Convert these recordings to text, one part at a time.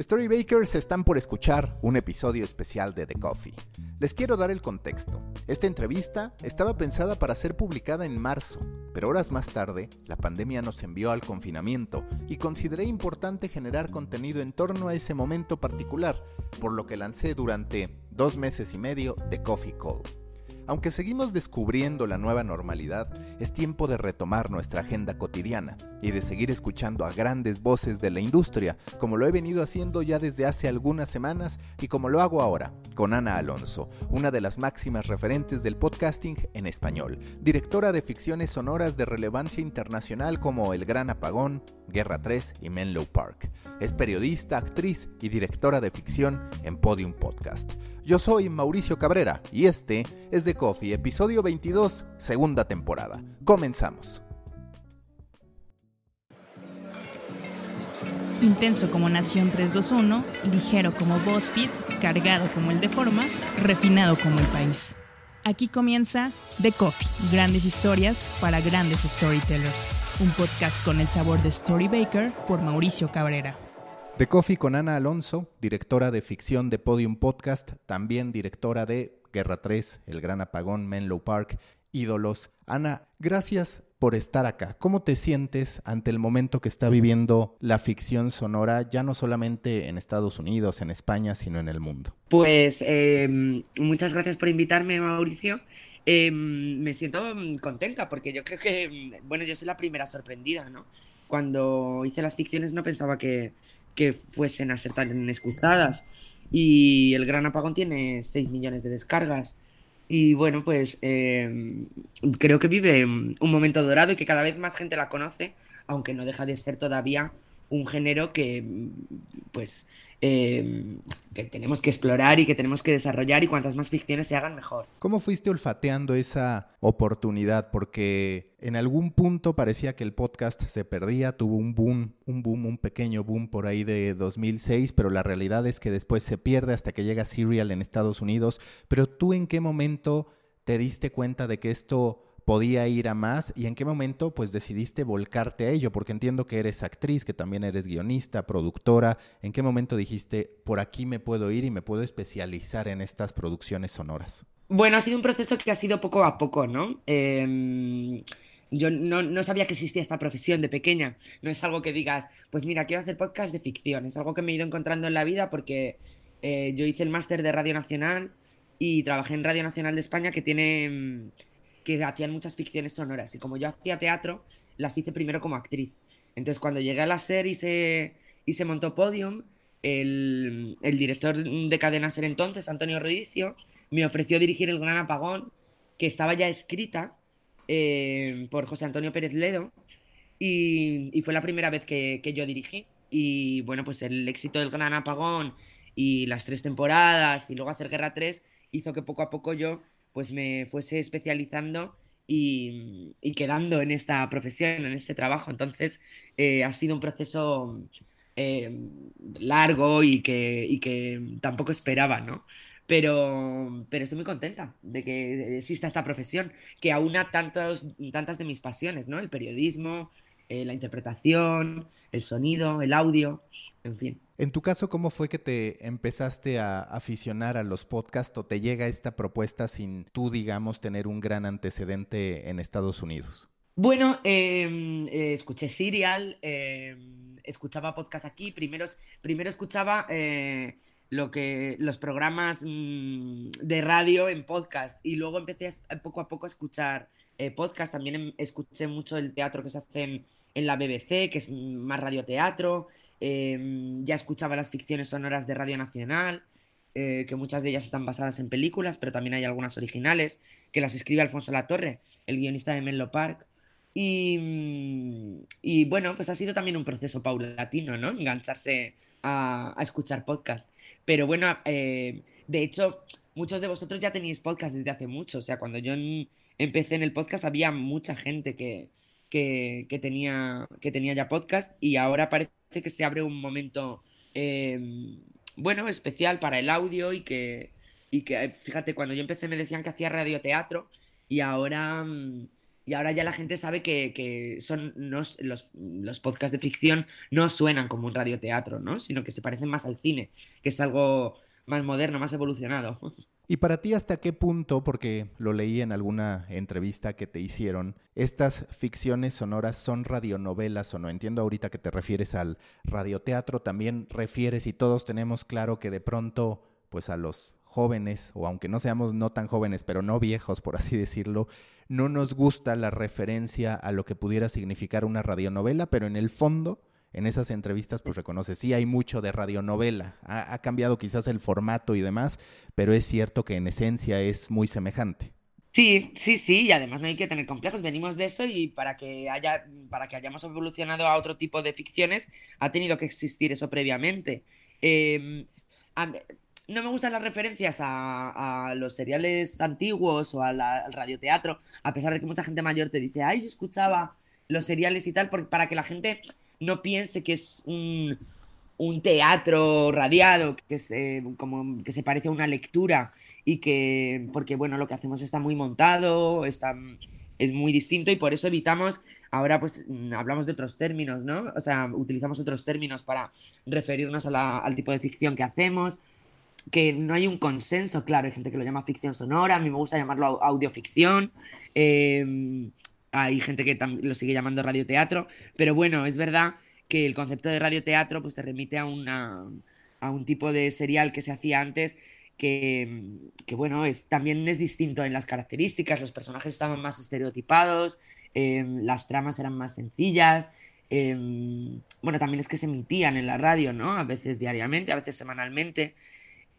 Storybakers están por escuchar un episodio especial de The Coffee. Les quiero dar el contexto. Esta entrevista estaba pensada para ser publicada en marzo, pero horas más tarde, la pandemia nos envió al confinamiento y consideré importante generar contenido en torno a ese momento particular, por lo que lancé durante dos meses y medio The Coffee Call. Aunque seguimos descubriendo la nueva normalidad, es tiempo de retomar nuestra agenda cotidiana y de seguir escuchando a grandes voces de la industria, como lo he venido haciendo ya desde hace algunas semanas y como lo hago ahora, con Ana Alonso, una de las máximas referentes del podcasting en español, directora de ficciones sonoras de relevancia internacional como El Gran Apagón, Guerra 3 y Menlo Park. Es periodista, actriz y directora de ficción en Podium Podcast. Yo soy Mauricio Cabrera y este es The Coffee, episodio 22, segunda temporada. Comenzamos. Intenso como Nación 321, ligero como BuzzFeed, cargado como el de Forma, refinado como el país. Aquí comienza The Coffee, grandes historias para grandes storytellers. Un podcast con el sabor de Storybaker por Mauricio Cabrera. The Coffee con Ana Alonso, directora de ficción de Podium Podcast, también directora de Guerra 3, El Gran Apagón, Menlo Park, Ídolos. Ana, gracias por estar acá. ¿Cómo te sientes ante el momento que está viviendo la ficción sonora, ya no solamente en Estados Unidos, en España, sino en el mundo? Pues em, muchas gracias por invitarme, Mauricio. Em, me siento contenta porque yo creo que, bueno, yo soy la primera sorprendida, ¿no? Cuando hice las ficciones no pensaba que, que fuesen a ser tan escuchadas. Y El Gran Apagón tiene 6 millones de descargas. Y bueno, pues em, creo que vive un momento dorado y que cada vez más gente la conoce, aunque no deja de ser todavía un género que pues Em, que tenemos que explorar y que tenemos que desarrollar y cuantas más ficciones se hagan mejor. ¿Cómo fuiste olfateando esa oportunidad? Porque en algún punto parecía que el podcast se perdía, tuvo un boom, un boom, un pequeño boom por ahí de 2006, pero la realidad es que después se pierde hasta que llega Serial en Estados Unidos. Pero tú en qué momento te diste cuenta de que esto podía ir a más y en qué momento pues decidiste volcarte a ello, porque entiendo que eres actriz, que también eres guionista, productora, ¿en qué momento dijiste por aquí me puedo ir y me puedo especializar en estas producciones sonoras? Bueno, ha sido un proceso que ha sido poco a poco, ¿no? Em, yo no, sabía que existía esta profesión de pequeña, no es algo que digas, pues mira, quiero hacer podcast de ficción, es algo que me he ido encontrando en la vida porque eh, yo hice el máster de Radio Nacional y trabajé en Radio Nacional de España que tiene em, que hacían muchas ficciones sonoras. Y como yo hacía teatro, las hice primero como actriz. Entonces, cuando llegué a la SER y se, y se montó Podium, el, director de Cadena SER entonces, Antonio Rodicio, me ofreció dirigir El Gran Apagón, que estaba ya escrita eh, por José Antonio Pérez Ledo. Y, fue la primera vez que, que, yo dirigí. Y bueno, pues el éxito del Gran Apagón y las tres temporadas y luego hacer Guerra 3 hizo que poco a poco yo pues me fuese especializando y, quedando en esta profesión, en este trabajo. Entonces eh, ha sido un proceso eh, largo y que, que tampoco esperaba, ¿no? Pero, pero estoy muy contenta de que exista esta profesión, que aúna tantos, tantas de mis pasiones, ¿no? El periodismo, eh, la interpretación, el sonido, el audio, en fin. En tu caso, ¿cómo fue que te empezaste a aficionar a los podcasts o te llega esta propuesta sin tú, digamos, tener un gran antecedente en Estados Unidos? Bueno, em, eh, escuché Serial, em, escuchaba podcast aquí, primero, primero escuchaba eh, lo que, los programas mm, de radio en podcast y luego empecé poco a poco a escuchar eh, podcast, también em, escuché mucho el teatro que se hace en, en la BBC, que es más radioteatro, Em, ya escuchaba las ficciones sonoras de Radio Nacional, eh, que muchas de ellas están basadas en películas, pero también hay algunas originales, que las escribe Alfonso Latorre, el guionista de Menlo Park. Y, y bueno, pues ha sido también un proceso paulatino, ¿no? Engancharse a, escuchar podcast. Pero bueno, eh, de hecho, muchos de vosotros ya tenéis podcast desde hace mucho. O sea, cuando yo empecé en el podcast había mucha gente que, que, tenía, que tenía ya podcast y ahora parece que se abre un momento, em, bueno, especial para el audio y que, y que, fíjate, cuando yo empecé me decían que hacía radioteatro y ahora mm, y ahora ya la gente sabe que, son los, los, podcasts de ficción no suenan como un radioteatro, ¿no? Sino que se parecen más al cine, que es algo más moderno, más evolucionado. ¿Y para ti hasta qué punto, porque lo leí en alguna entrevista que te hicieron, estas ficciones sonoras son radionovelas o no? Entiendo ahorita que te refieres al radioteatro, también refieres y todos tenemos claro que de pronto, pues a los jóvenes, o aunque no seamos no tan jóvenes, pero no viejos, por así decirlo, no nos gusta la referencia a lo que pudiera significar una radionovela, pero en el fondo en esas entrevistas pues reconoce, sí hay mucho de radionovela, ha, ha cambiado quizás el formato y demás, pero es cierto que en esencia es muy semejante. Sí, sí, sí, y además no hay que tener complejos, venimos de eso y para que haya, para que hayamos evolucionado a otro tipo de ficciones, ha tenido que existir eso previamente. Em, no me gustan las referencias a, los seriales antiguos o al radioteatro, a pesar de que mucha gente mayor te dice, ay, yo escuchaba los seriales y tal, para que la gente no piense que es un, teatro radiado, que se, como, que se parece a una lectura y que, porque bueno, lo que hacemos está muy montado, está, es muy distinto y por eso evitamos, ahora pues hablamos de otros términos, ¿no? O sea, utilizamos otros términos para referirnos al tipo de ficción que hacemos, que no hay un consenso, claro, hay gente que lo llama ficción sonora, a mí me gusta llamarlo audioficción. Eh, hay gente que lo sigue llamando radioteatro, pero bueno, es verdad que el concepto de radioteatro pues te remite a, una, a un tipo de serial que se hacía antes que, bueno, es, también es distinto en las características, los personajes estaban más estereotipados, em, las tramas eran más sencillas, em, bueno, también es que se emitían en la radio, ¿no? A veces diariamente, a veces semanalmente.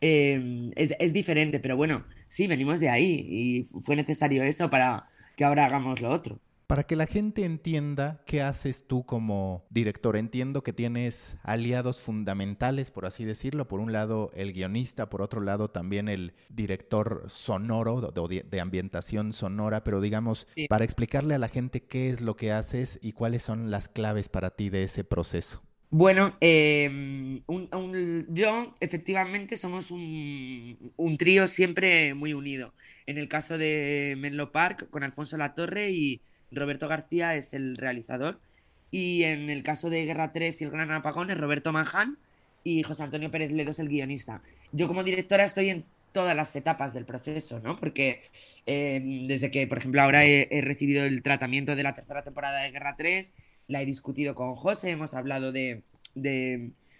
Em, es, es diferente, pero bueno, sí, venimos de ahí y fue necesario eso para que ahora hagamos lo otro. Para que la gente entienda qué haces tú como director, entiendo que tienes aliados fundamentales, por así decirlo. Por un lado, el guionista, por otro lado, también el director sonoro, de, ambientación sonora, pero digamos, para explicarle a la gente qué es lo que haces y cuáles son las claves para ti de ese proceso. Bueno, em, yo efectivamente somos un, un, trío siempre muy unido. En el caso de Menlo Park, con Alfonso Latorre y Roberto García es el realizador. Y en el caso de Guerra 3 y el Gran Apagón es Roberto Manján y José Antonio Pérez Ledo es el guionista. Yo como directora estoy en todas las etapas del proceso, ¿no? Porque em, desde que, por ejemplo, ahora he, recibido el tratamiento de la tercera temporada de Guerra 3, la he discutido con José, hemos hablado de,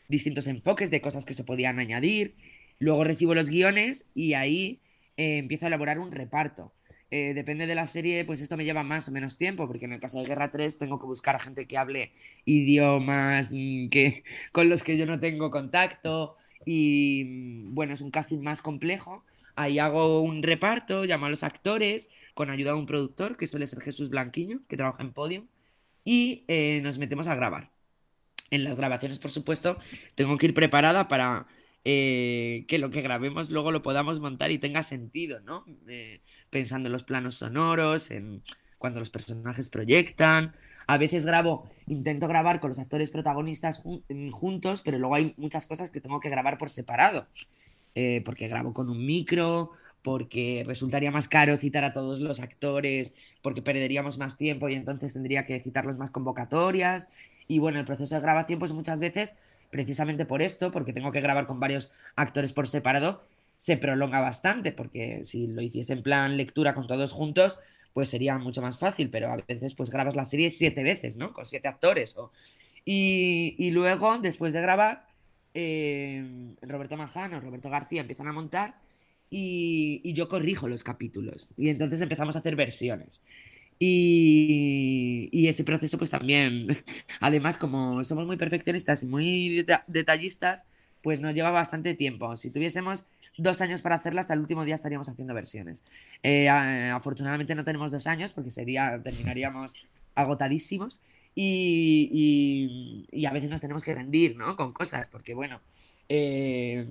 distintos enfoques, de cosas que se podían añadir. Luego recibo los guiones y ahí eh, empiezo a elaborar un reparto. Eh, depende de la serie, pues esto me lleva más o menos tiempo, porque en el caso de Guerra 3 tengo que buscar a gente que hable idiomas mm, que, con los que yo no tengo contacto y mm, bueno, es un casting más complejo. Ahí hago un reparto, llamo a los actores con ayuda de un productor, que suele ser Jesús Blanquiño, que trabaja en Podium, y eh, nos metemos a grabar. En las grabaciones, por supuesto, tengo que ir preparada para eh, que lo que grabemos luego lo podamos montar y tenga sentido, ¿no? Pensando en los planos sonoros, en cuando los personajes proyectan. A veces grabo, intento grabar con los actores protagonistas mm, juntos, pero luego hay muchas cosas que tengo que grabar por separado. Eh, porque grabo con un micro, porque resultaría más caro citar a todos los actores, porque perderíamos más tiempo y entonces tendría que citarlos más convocatorias. Y bueno, el proceso de grabación, pues muchas veces, precisamente por esto, porque tengo que grabar con varios actores por separado, se prolonga bastante, porque si lo hiciese en plan lectura con todos juntos, pues sería mucho más fácil, pero a veces pues grabas la serie siete veces, ¿no? Con siete actores. O... Y, luego, después de grabar, eh, Roberto Manjano, Roberto García empiezan a montar y, y, yo corrijo los capítulos. Y entonces empezamos a hacer versiones. Y, y, ese proceso pues también, además como somos muy perfeccionistas y muy detallistas, pues nos lleva bastante tiempo. Si tuviésemos dos años para hacerla, hasta el último día estaríamos haciendo versiones. Eh, afortunadamente no tenemos dos años porque sería, terminaríamos agotadísimos y, y, a veces nos tenemos que rendir, ¿no? Con cosas, porque bueno, eh,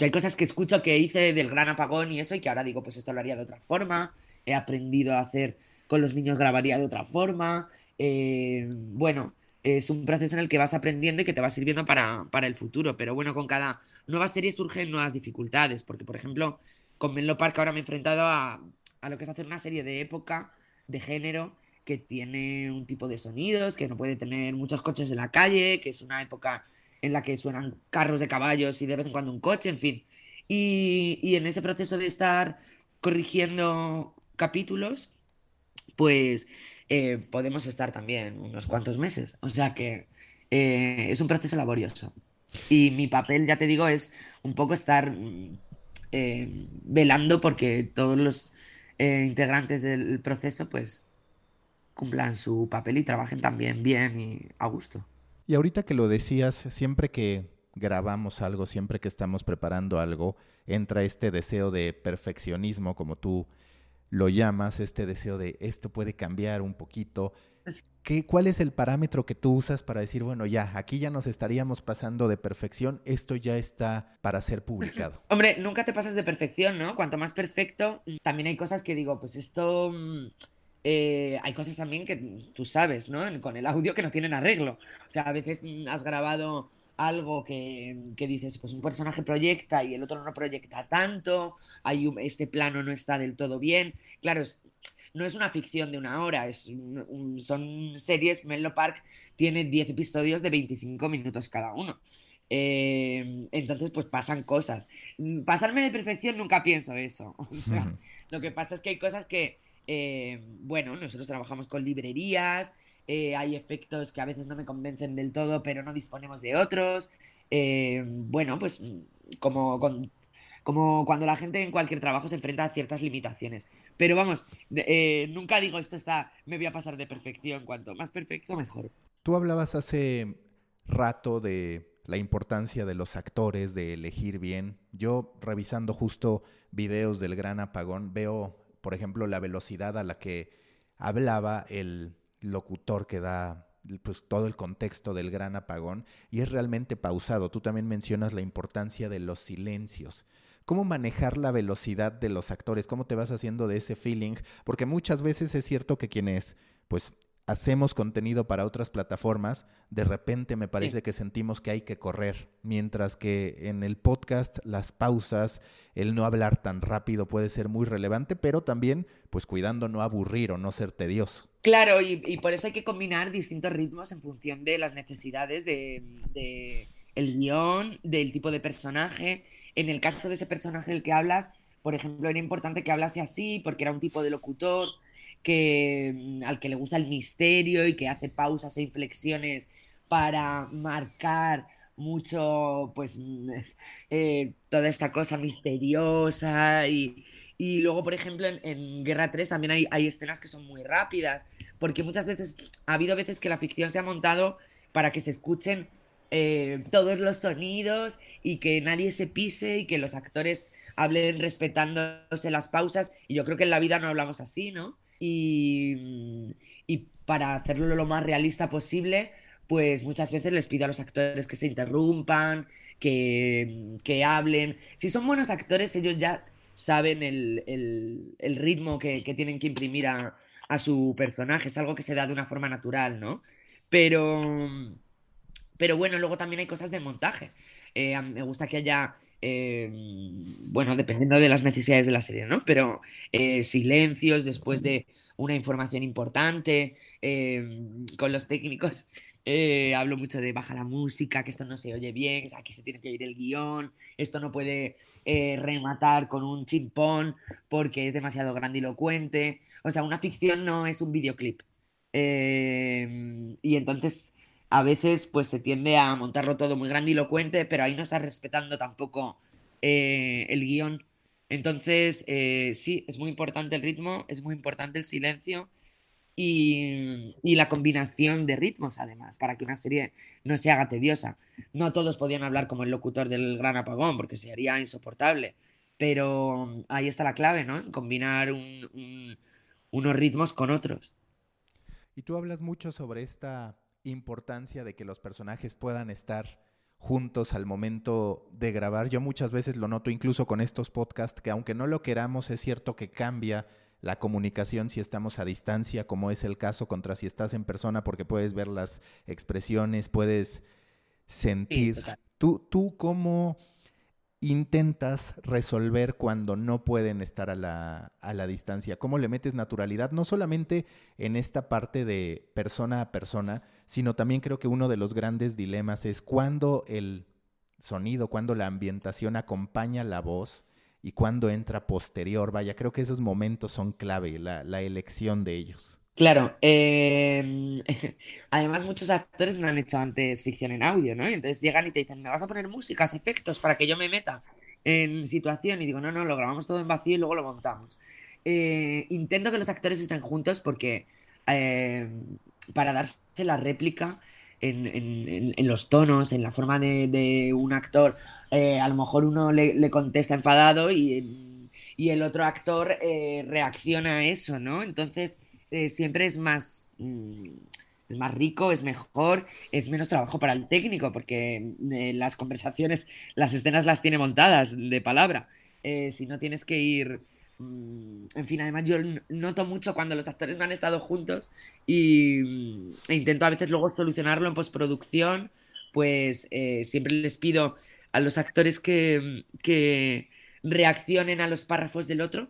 hay cosas que escucho que hice del gran apagón y eso y que ahora digo, pues esto lo haría de otra forma, he aprendido a hacer con los niños grabaría de otra forma, eh, bueno, es un proceso en el que vas aprendiendo y que te va sirviendo para, el futuro. Pero bueno, con cada nueva serie surgen nuevas dificultades, porque por ejemplo, con Menlo Park ahora me he enfrentado a, lo que es hacer una serie de época de género que tiene un tipo de sonidos, que no puede tener muchos coches en la calle, que es una época en la que suenan carros de caballos y de vez en cuando un coche, en fin. Y, y en ese proceso de estar corrigiendo capítulos, pues eh, podemos estar también unos cuantos meses. O sea que eh, es un proceso laborioso. Y mi papel, ya te digo, es un poco estar mm, eh, velando porque todos los integrantes del proceso pues cumplan su papel y trabajen también bien y a gusto. Y ahorita que lo decías, siempre que grabamos algo, siempre que estamos preparando algo, entra este deseo de perfeccionismo, como tú lo llamas, este deseo de esto puede cambiar un poquito. ¿Qué, ¿Cuál es el parámetro que tú usas para decir, bueno, ya, aquí ya nos estaríamos pasando de perfección, esto ya está para ser publicado? Hombre, nunca te pasas de perfección, ¿no? Cuanto más perfecto, también hay cosas que digo, pues esto mm, eh, hay cosas también que tú sabes, ¿no? Con el audio que no tienen arreglo. O sea, a veces has grabado algo que, dices, pues un personaje proyecta y el otro no proyecta tanto, hay este plano no está del todo bien. Claro, no es una ficción de una hora, es son series, Menlo Park tiene 10 episodios de 25 minutos cada uno. Eh, entonces, pues pasan cosas. Pasarme de perfección nunca pienso eso. O sea, lo que pasa es que hay cosas que eh, bueno, nosotros trabajamos con librerías, eh, hay efectos que a veces no me convencen del todo, pero no disponemos de otros. Eh, bueno, pues como, como cuando la gente en cualquier trabajo se enfrenta a ciertas limitaciones. Pero vamos, nunca digo esto está, me voy a pasar de perfección. Cuanto más perfecto, mejor. Tú hablabas hace rato de la importancia de los actores, de elegir bien. Yo revisando justo videos del gran apagón, veo por ejemplo, la velocidad a la que hablaba el locutor que da pues todo el contexto del gran apagón y es realmente pausado. Tú también mencionas la importancia de los silencios. ¿Cómo manejar la velocidad de los actores? ¿Cómo te vas haciendo de ese feeling? Porque muchas veces es cierto que quienes pues hacemos contenido para otras plataformas, de repente me parece que sentimos que hay que correr, mientras que en el podcast las pausas, el no hablar tan rápido puede ser muy relevante, pero también pues cuidando no aburrir o no ser tedioso. Claro, y, por eso hay que combinar distintos ritmos en función de las necesidades de, el guion, del tipo de personaje. En el caso de ese personaje del que hablas, por ejemplo, era importante que hablase así porque era un tipo de locutor que, mm, al que le gusta el misterio y que hace pausas e inflexiones para marcar mucho, pues, mm, eh, toda esta cosa misteriosa y, luego, por ejemplo, en, Guerra 3 también hay, hay, escenas que son muy rápidas, porque muchas veces, ha habido veces que la ficción se ha montado para que se escuchen eh, todos los sonidos y que nadie se pise y que los actores hablen respetándose las pausas, y yo creo que en la vida no hablamos así, ¿no? y, para hacerlo lo más realista posible, pues muchas veces les pido a los actores que se interrumpan, que, hablen. Si son buenos actores, ellos ya saben el, ritmo que, tienen que imprimir a, su personaje. Es algo que se da de una forma natural, ¿no? Pero, pero bueno, luego también hay cosas de montaje. Eh, me gusta que haya Em, bueno, dependiendo de las necesidades de la serie, ¿no? Pero eh, silencios después de una información importante. Con los técnicos eh, hablo mucho de baja la música, que esto no se oye bien, aquí se tiene que oír el guion, esto no puede eh, rematar con un chimpón porque es demasiado grandilocuente. O sea, una ficción no es un videoclip. Em, y entonces a veces pues se tiende a montarlo todo muy grandilocuente, pero ahí no está respetando tampoco eh, el guion. Entonces, eh, sí, es muy importante el ritmo, es muy importante el silencio y, la combinación de ritmos, además, para que una serie no se haga tediosa. No todos podían hablar como el locutor del Gran Apagón, porque sería insoportable. Pero ahí está la clave, ¿no? Combinar unos ritmos con otros. Y tú hablas mucho sobre esta importancia de que los personajes puedan estar juntos al momento de grabar. Yo muchas veces lo noto incluso con estos podcasts, que aunque no lo queramos, es cierto que cambia la comunicación si estamos a distancia, como es el caso contra si estás en persona, porque puedes ver las expresiones, puedes sentir. tú, tú cómo intentas resolver cuando no pueden estar a la, a la, distancia? ¿Cómo le metes naturalidad? No solamente en esta parte de persona a persona, sino también creo que uno de los grandes dilemas es cuando el sonido, cuando la ambientación acompaña la voz y cuando entra posterior. Vaya, creo que esos momentos son clave, la, elección de ellos. Claro, em, además muchos actores no han hecho antes ficción en audio, ¿no? entonces llegan y te dicen, ¿me vas a poner músicas, efectos para que yo me meta en situación? Y digo, no, no, lo grabamos todo en vacío y luego lo montamos. Eh, intento que los actores estén juntos porque em, para darse la réplica en, los tonos, en la forma de, un actor, eh, a lo mejor uno le, contesta enfadado y, y el otro actor eh, reacciona a eso, ¿no? Entonces eh, siempre es más, mm, es más rico, es mejor, es menos trabajo para el técnico, porque las conversaciones, las escenas las tiene montadas de palabra. Si no tienes que ir... Mm, en fin, además yo noto mucho cuando los actores no han estado juntos y, mm, e intento a veces luego solucionarlo en postproducción, pues siempre les pido a los actores que, que reaccionen a los párrafos del otro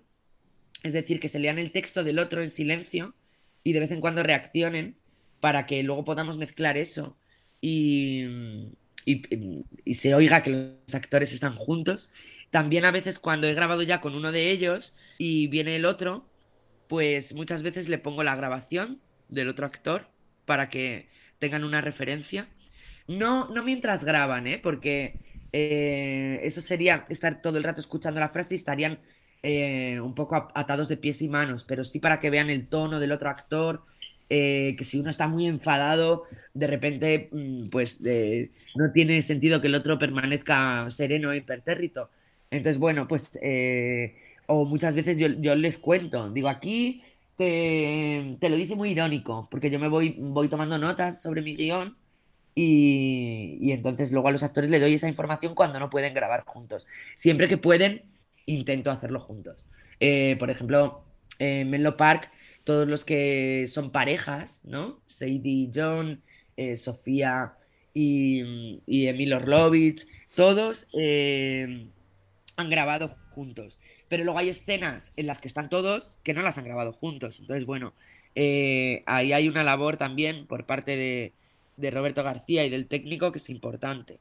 es decir, que se lean el texto del otro en silencio y de vez en cuando reaccionen para que luego podamos mezclar eso y, y, se oiga que los actores están juntos. También a veces cuando he grabado ya con uno de ellos y viene el otro, pues muchas veces le pongo la grabación del otro actor para que tengan una referencia. No, no mientras graban, ¿eh? porque eh, eso sería estar todo el rato escuchando la frase y estarían eh, un poco atados de pies y manos, pero sí para que vean el tono del otro actor, eh, que si uno está muy enfadado, de repente, mm, pues no tiene sentido que el otro permanezca sereno e impertérrito. Entonces, bueno, pues, eh, o muchas veces yo, les cuento, digo, aquí te, lo dice muy irónico, porque yo me voy, voy tomando notas sobre mi guion. Y, y entonces luego a los actores le doy esa información cuando no pueden grabar juntos. Siempre que pueden, intento hacerlo juntos. Eh, por ejemplo, en Menlo Park, todos los que son parejas, ¿no? Sadie John, eh, Sofía y, y Emil Orlovich, todos han grabado juntos. Pero luego hay escenas en las que están todos que no las han grabado juntos. Entonces, bueno, ahí hay una labor también por parte de, de Roberto García y del técnico que es importante.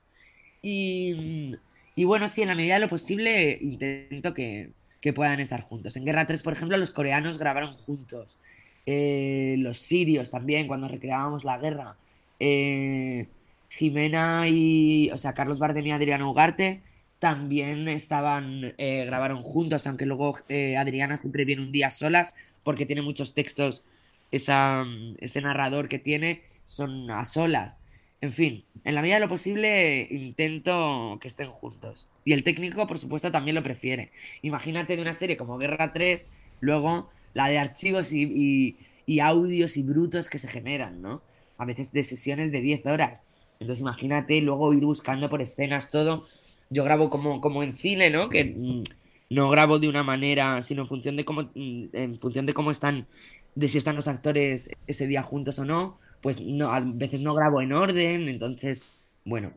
Y bueno, sí, en la medida de lo posible intento que, puedan estar juntos. En Guerra 3, por ejemplo, los coreanos grabaron juntos. Eh, los sirios también, cuando recreábamos la guerra. Eh, Jimena y, o sea, Carlos Bardem y Adriana Ugarte también estaban, eh, grabaron juntos, aunque luego Adriana siempre viene un día solas, porque tiene muchos textos, esa, ese narrador que tiene son a solas. En fin, en la medida de lo posible intento que estén juntos. Y el técnico, por supuesto, también lo prefiere. Imagínate de una serie como Guerra 3, luego la de archivos y, audios y brutos que se generan, ¿no? A veces de sesiones de 10 horas. Entonces imagínate luego ir buscando por escenas todo. Yo grabo como, como en cine, ¿no? Que mm, no grabo de una manera, sino en función de cómo, mm, en función de cómo están, de si están los actores ese día juntos o no pues no, a veces no grabo en orden, entonces, bueno,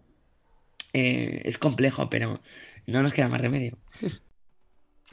eh, es complejo, pero no nos queda más remedio.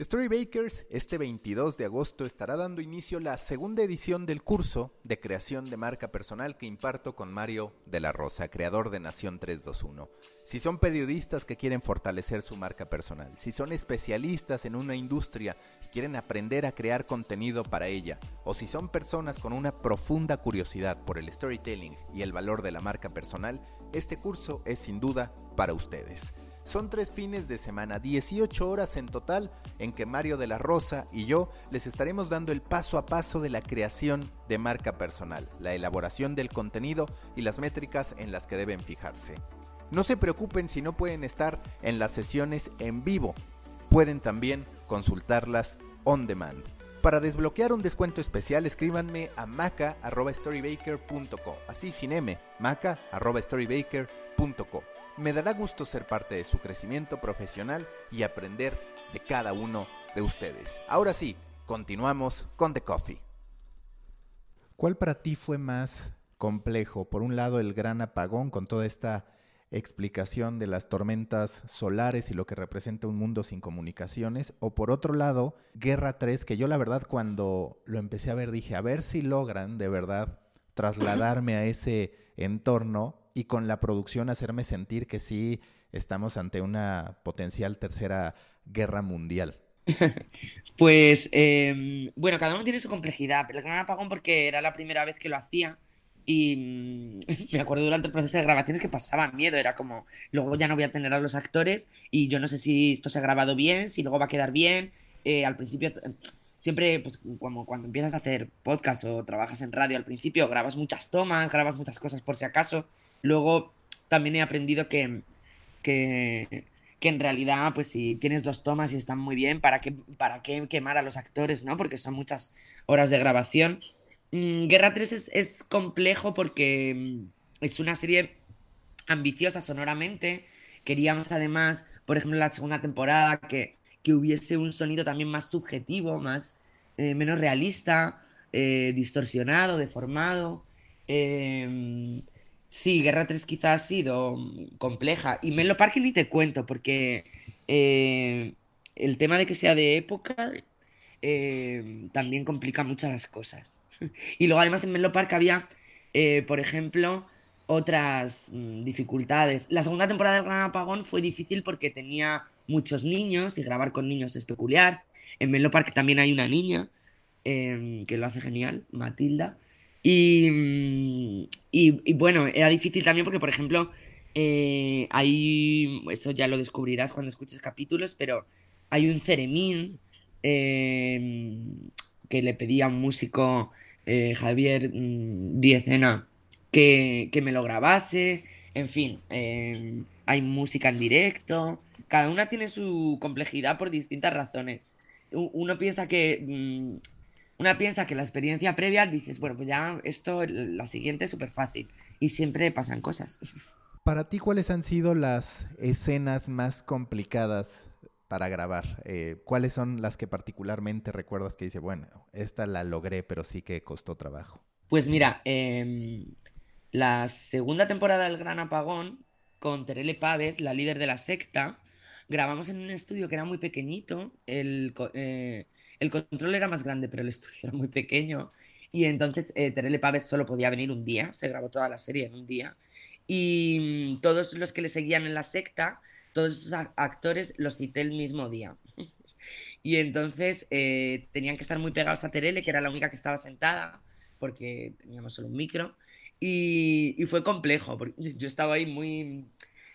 Storybakers este 22 de agosto estará dando inicio la segunda edición del curso de creación de marca personal que imparto con Mario de la Rosa, creador de Nación 321. Si son periodistas que quieren fortalecer su marca personal, si son especialistas en una industria y quieren aprender a crear contenido para ella, o si son personas con una profunda curiosidad por el storytelling y el valor de la marca personal, este curso es sin duda para ustedes. Son tres fines de semana, 18 horas en total, en que Mario de la Rosa y yo les estaremos dando el paso a paso de la creación de marca personal, la elaboración del contenido y las métricas en las que deben fijarse. No se preocupen si no pueden estar en las sesiones en vivo, pueden también consultarlas on demand. Para desbloquear un descuento especial, escríbanme a maca.storybaker.co, así sin M, maca.storybaker.co. Me dará gusto ser parte de su crecimiento profesional y aprender de cada uno de ustedes. Ahora sí, continuamos con The Coffee. ¿Cuál para ti fue más complejo? Por un lado, el gran apagón con toda esta explicación de las tormentas solares y lo que representa un mundo sin comunicaciones, o por otro lado, Guerra 3, que yo la verdad cuando lo empecé a ver dije, a ver si logran de verdad trasladarme a ese entorno y con la producción hacerme sentir que sí estamos ante una potencial tercera guerra mundial. pues em, bueno, cada uno tiene su complejidad. El Gran Apagón porque era la primera vez que lo hacía y mm, me acuerdo durante el proceso de grabaciones que pasaba miedo, era como, luego ya no voy a tener a los actores y yo no sé si esto se ha grabado bien, si luego va a quedar bien. Eh, al principio, siempre, pues como cuando empiezas a hacer podcast o trabajas en radio, al principio grabas muchas tomas, grabas muchas cosas por si acaso. Luego también he aprendido que, que, que en realidad, pues si tienes dos tomas y están muy bien, ¿para qué, para qué quemar a los actores, no? Porque son muchas horas de grabación. Mm, Guerra 3 es, complejo porque mm, es una serie ambiciosa sonoramente. Queríamos además, por ejemplo, la segunda temporada que, hubiese un sonido también más subjetivo, más eh, menos realista, eh, distorsionado, deformado. Em, sí, Guerra 3 quizás ha sido mm, compleja. Y Menlo Park ni te cuento, porque eh, el tema de que sea de época también complica mucho las cosas. Y luego además en Menlo Park había, eh, por ejemplo, otras mm, dificultades. La segunda temporada del Gran Apagón fue difícil porque tenía muchos niños y grabar con niños es peculiar. En Menlo Park también hay una niña que lo hace genial, Matilda. Mm, y, bueno, era difícil también porque, por ejemplo, eh, hay, esto ya lo descubrirás cuando escuches capítulos, pero hay un ceremín em, que le pedía a un músico eh, Javier mm, Diezena que, que, me lo grabase, en fin, em, hay música en directo, cada una tiene su complejidad por distintas razones. Uno piensa que... Una piensa que la experiencia previa dices, bueno, pues ya esto, la siguiente es súper fácil. Y siempre pasan cosas. Para ti, ¿cuáles han sido las escenas más complicadas para grabar? Eh, ¿Cuáles son las que particularmente recuerdas que dice, bueno, esta la logré, pero sí que costó trabajo? Pues mira, em, la segunda temporada del Gran Apagón, con Terele Pávez, la líder de la secta, grabamos en un estudio que era muy pequeñito, el, eh, el control era más grande, pero el estudio era muy pequeño, y entonces eh, Terele Pávez solo podía venir un día, se grabó toda la serie en un día, y mm, todos los que le seguían en la secta todos esos actores los cité el mismo día. y entonces eh, tenían que estar muy pegados a Terele, que era la única que estaba sentada, porque teníamos solo un micro. Y, fue complejo, porque yo estaba ahí muy,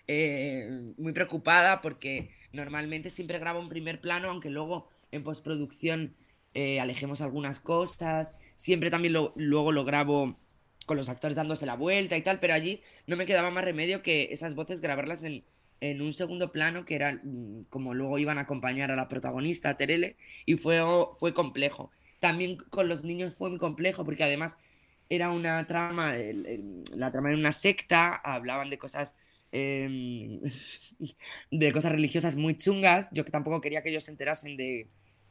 eh, muy preocupada porque normalmente siempre grabo un primer plano, aunque luego en postproducción eh, alejemos algunas cosas. Siempre también luego lo grabo con los actores dándose la vuelta y tal, pero allí no me quedaba más remedio que esas voces grabarlas en, en un segundo plano que era mm, como luego iban a acompañar a la protagonista, Terele, y fue, fue complejo. También con los niños fue muy complejo porque además era una trama, la trama era una secta, hablaban de cosas em, de cosas religiosas muy chungas. Yo que tampoco quería que ellos se enterasen de,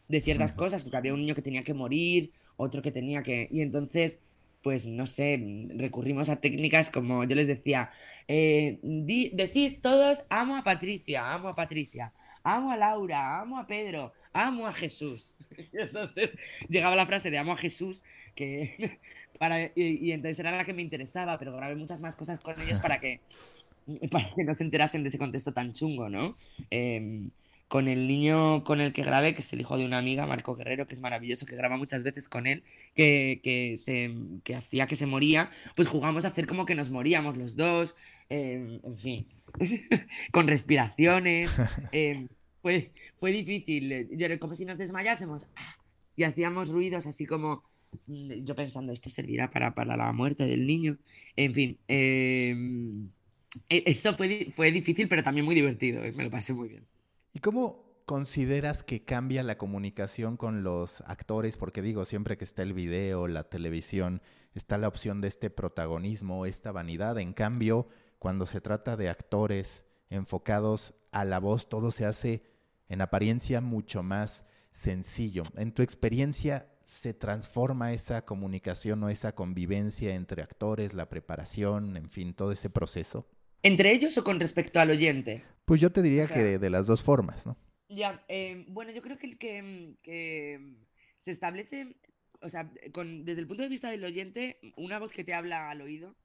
de ciertas cosas, porque había un niño que tenía que morir, otro que tenía que. Y entonces pues no sé, recurrimos a técnicas como yo les decía, eh, decid todos, amo a Patricia, amo a Patricia, amo a Laura, amo a Pedro, amo a Jesús. Y entonces llegaba la frase de amo a Jesús, que para, y, entonces era la que me interesaba, pero grabé muchas más cosas con ellos para que, para que no se enterasen de ese contexto tan chungo, ¿no? Em, con el niño con el que grabé, que es el hijo de una amiga, Marco Guerrero, que es maravilloso, que graba muchas veces con él, que, que, se, que hacía que se moría, pues jugamos a hacer como que nos moríamos los dos, em, en fin, con respiraciones. Em, fue, fue difícil, como si nos desmayásemos y hacíamos ruidos así como mm, yo pensando, esto servirá para, para la muerte del niño. En fin, eso fue, fue difícil, pero también muy divertido, me lo pasé muy bien. ¿Y cómo consideras que cambia la comunicación con los actores? Porque digo, siempre que está el video, la televisión, está la opción de este protagonismo, esta vanidad. En cambio, cuando se trata de actores enfocados a la voz, todo se hace en apariencia mucho más sencillo. En tu experiencia, ¿se transforma esa comunicación o esa convivencia entre actores, la preparación, en fin, todo ese proceso? ¿Entre ellos o con respecto al oyente? Pues yo te diría que de, las dos formas, ¿no? Ya, eh, bueno, yo creo que, el que, se establece, o sea, desde el punto de vista del oyente, una voz que te habla al oído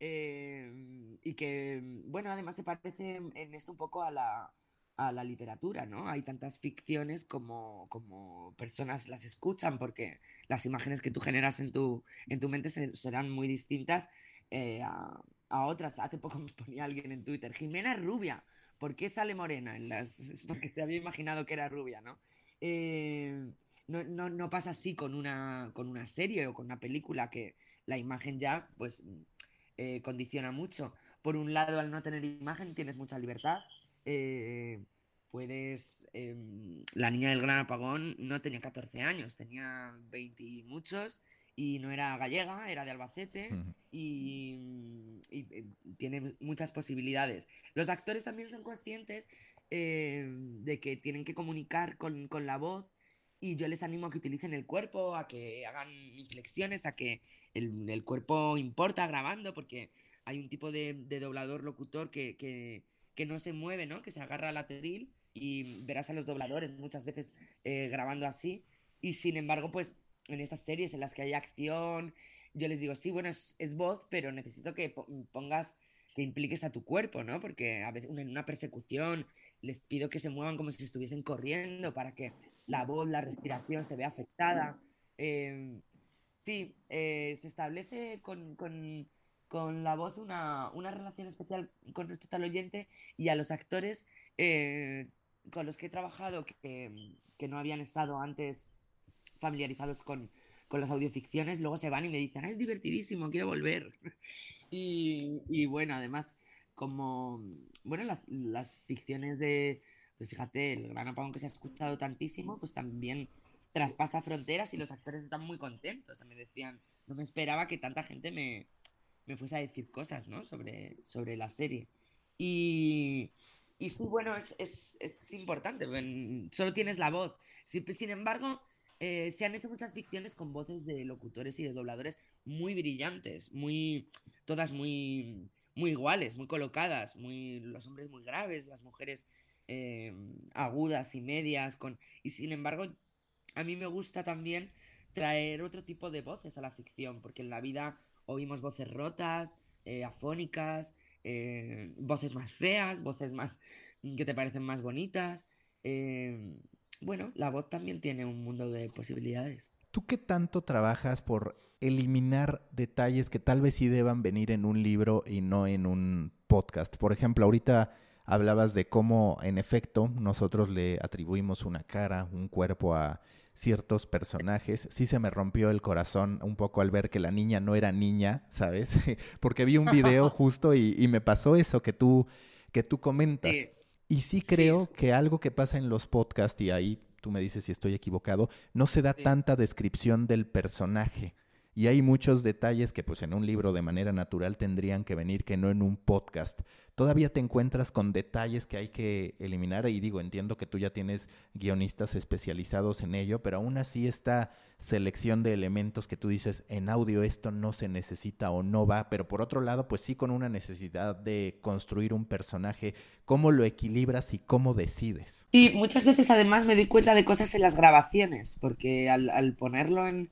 eh, y que, bueno, además se parece en esto un poco a la, a la literatura, ¿no? Hay tantas ficciones como, como personas las escuchan, porque las imágenes que tú generas en tu, en tu mente serán muy distintas eh, a, otras. Hace poco me ponía alguien en Twitter, Jimena rubia, ¿por qué sale morena? En las... Porque se había imaginado que era rubia, ¿no? Eh, no, no, pasa así con una, con una serie o con una película que la imagen ya, pues, eh, condiciona mucho. Por un lado, al no tener imagen tienes mucha libertad eh, puedes... Em, la niña del gran apagón no tenía 14 años, tenía 20 y muchos y no era gallega, era de Albacete y, eh, tiene muchas posibilidades. Los actores también son conscientes em, de que tienen que comunicar con, la voz y yo les animo a que utilicen el cuerpo, a que hagan inflexiones, a que el, cuerpo importa grabando, porque hay un tipo de, doblador locutor que, que no se mueve, ¿no? Que se agarra al atril y verás a los dobladores muchas veces eh, grabando así. Y sin embargo, pues en estas series en las que hay acción, yo les digo, sí, bueno, es, voz, pero necesito que pongas, que impliques a tu cuerpo, ¿no? Porque a veces en una persecución les pido que se muevan como si estuviesen corriendo para que la voz, la respiración se vea afectada. Em, sí, eh, se establece con con la voz una, relación especial con respecto al oyente y a los actores eh, con los que he trabajado que, no habían estado antes familiarizados con, las audioficciones, luego se van y me dicen, ah, es divertidísimo, quiero volver. y, bueno, además, como, bueno, las, ficciones de, pues fíjate, el gran apagón que se ha escuchado tantísimo, pues también traspasa fronteras y los actores están muy contentos. me decían, no me esperaba que tanta gente me, me fuese a decir cosas, ¿no? Sobre, sobre la serie. Y, y sí, bueno, es, es, es importante, solo tienes la voz. sin embargo, eh, se han hecho muchas ficciones con voces de locutores y de dobladores muy brillantes, muy, todas muy, muy iguales, muy colocadas, muy, los hombres muy graves, las mujeres eh, agudas y medias, con, y sin embargo, a mí me gusta también traer otro tipo de voces a la ficción, porque en la vida oímos voces rotas, eh, afónicas, voces más feas, voces más que te parecen más bonitas. Eh, bueno, la voz también tiene un mundo de posibilidades. ¿Tú qué tanto trabajas por eliminar detalles que tal vez sí deban venir en un libro y no en un podcast? Por ejemplo, ahorita hablabas de cómo en efecto nosotros le atribuimos una cara, un cuerpo a ciertos personajes. Sí se me rompió el corazón un poco al ver que la niña no era niña, ¿sabes? Porque vi un video justo y, me pasó eso que tú, que tú comentas. Y sí creo que algo que pasa en los podcasts, y ahí tú me dices si estoy equivocado, no se da tanta descripción del personaje. Y hay muchos detalles que pues en un libro de manera natural tendrían que venir que no en un podcast. Todavía te encuentras con detalles que hay que eliminar y digo, entiendo que tú ya tienes guionistas especializados en ello, pero aún así esta selección de elementos que tú dices en audio esto no se necesita o no va, pero por otro lado pues sí con una necesidad de construir un personaje, ¿cómo lo equilibras y cómo decides? Y muchas veces además me doy cuenta de cosas en las grabaciones, porque al ponerlo en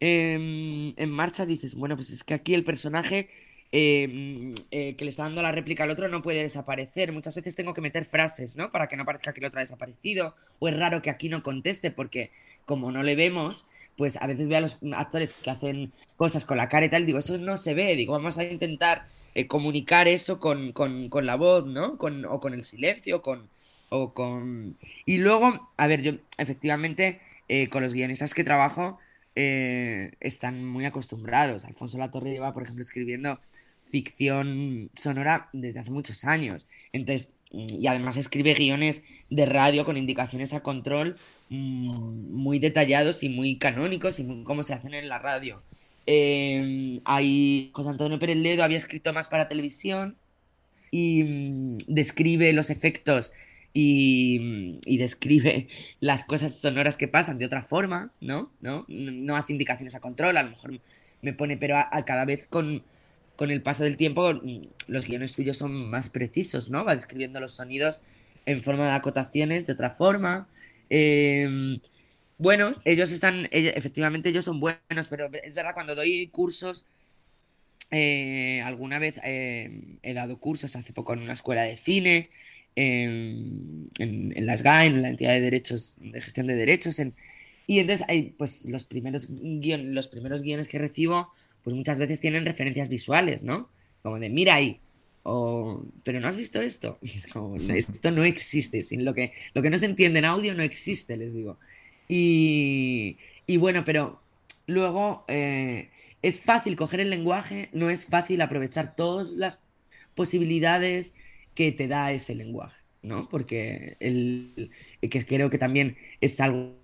Em, en marcha, dices, bueno, pues es que aquí el personaje em, eh, que le está dando la réplica al otro no puede desaparecer. Muchas veces tengo que meter frases, ¿no? Para que no parezca que el otro ha desaparecido. O es raro que aquí no conteste porque como no le vemos, pues a veces veo a los actores que hacen cosas con la cara y tal, digo, eso no se ve. Digo, vamos a intentar eh, comunicar eso con, la voz, ¿no? Con, o con el silencio, con, o con... Y luego, a ver, yo efectivamente eh, con los guionistas que trabajo, eh, están muy acostumbrados. Alfonso Latorre lleva, por ejemplo, escribiendo ficción sonora desde hace muchos años. Entonces, y además escribe guiones de radio con indicaciones a control mm, muy detallados y muy canónicos y cómo se hacen en la radio. Eh, José Antonio Pérez Ledo había escrito más para televisión y mm, describe los efectos y, describe las cosas sonoras que pasan de otra forma, ¿no? ¿no? No hace indicaciones a control, a lo mejor me pone, pero a, cada vez con, con el paso del tiempo mm, los guiones suyos son más precisos, ¿no? Va describiendo los sonidos en forma de acotaciones de otra forma. Em, bueno, ellos están, efectivamente ellos son buenos, pero es verdad, cuando doy cursos, eh, alguna vez em, he dado cursos hace poco en una escuela de cine, en, en, la SGAE, en la entidad de derechos, de gestión de derechos, y entonces hay, pues los primeros, los primeros guiones que recibo, pues muchas veces tienen referencias visuales, ¿no? Como de, mira ahí, o, pero no has visto esto. esto no existe, sin lo que, lo que no se entiende en audio no existe, les digo. Y, y bueno, pero luego eh, es fácil coger el lenguaje, no es fácil aprovechar todas las posibilidades que te da ese lenguaje, ¿no? Porque el, que creo que también es algo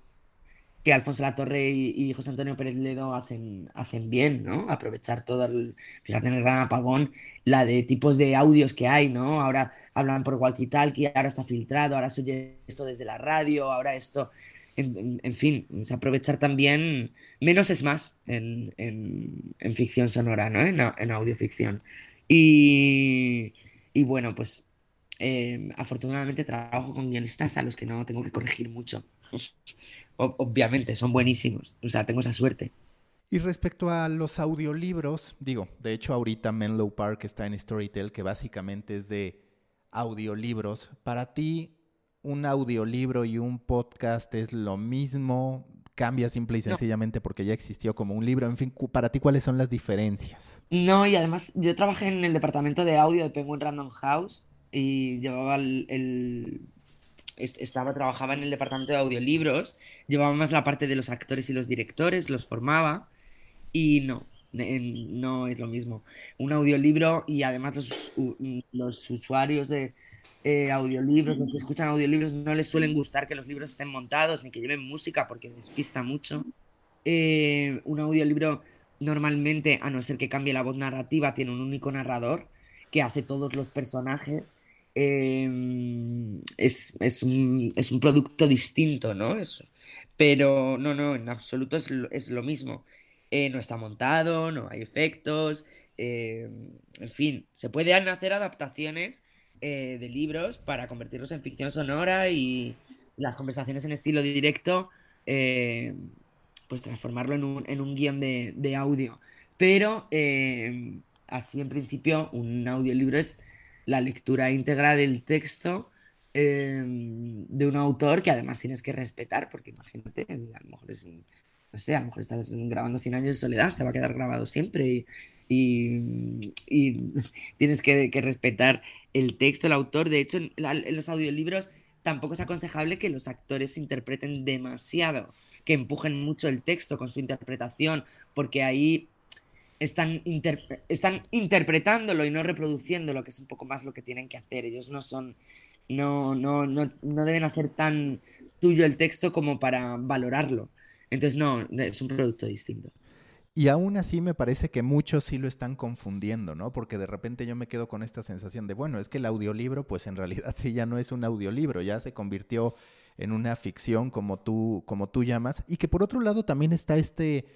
que Alfonso Latorre y, y José Antonio Pérez Ledo hacen, hacen bien, ¿no? Aprovechar todo el, fíjate en el gran apagón, la de tipos de audios que hay, ¿no? Ahora hablan por walkie-talkie, ahora está filtrado, ahora se oye esto desde la radio, ahora esto, en, fin, es aprovechar también, menos es más en, ficción sonora, ¿no? En, en audioficción. Y, y bueno, pues eh, afortunadamente trabajo con guionistas a los que no tengo que corregir mucho obviamente, son buenísimos. O sea, tengo esa suerte. Y respecto a los audiolibros, digo, de hecho ahorita Menlo Park está en Storytel, que básicamente es de audiolibros. Para ti, un audiolibro y un podcast es lo mismo, cambia simple y sencillamente porque ya existió como un libro. En fin, para ti, ¿cuáles son las diferencias? No, y además yo trabajé en el departamento de audio de Penguin Random House y llevaba el estaba, trabajaba en el departamento de audiolibros, llevaba más la parte de los actores y los directores, los formaba, y no, no es lo mismo. Un audiolibro y además los, los usuarios de eh, audiolibros, los que escuchan audiolibros, no les suelen gustar que los libros estén montados ni que lleven música porque despista mucho. Eh, un audiolibro normalmente, a no ser que cambie la voz narrativa, tiene un único narrador que hace todos los personajes Em, es, es, un, es, un, producto distinto, ¿no? Es, pero no, no, en absoluto es, es lo mismo. Eh, no está montado, no hay efectos, em, en fin, se pueden hacer adaptaciones eh, de libros para convertirlos en ficción sonora y las conversaciones en estilo directo, em, pues transformarlo en un, en un guion de, de audio. Pero así en principio un audiolibro es la lectura íntegra del texto de un autor que además tienes que respetar, porque imagínate, a lo mejor es un, no sé, a lo mejor estás grabando 100 años de soledad, se va a quedar grabado siempre y, tienes que, respetar el texto, el autor. De hecho, en, los audiolibros tampoco es aconsejable que los actores interpreten demasiado, que empujen mucho el texto con su interpretación, porque ahí están, están interpretándolo y no reproduciéndolo, que es un poco más lo que tienen que hacer. Ellos no son, no, no, no, no deben hacer tan tuyo el texto como para valorarlo. Entonces, no, es un producto distinto. Y aún así me parece que muchos sí lo están confundiendo, ¿no? Porque de repente yo me quedo con esta sensación de, bueno, es que el audiolibro, pues en realidad sí ya no es un audiolibro, ya se convirtió en una ficción como tú, como tú llamas, y que por otro lado también está este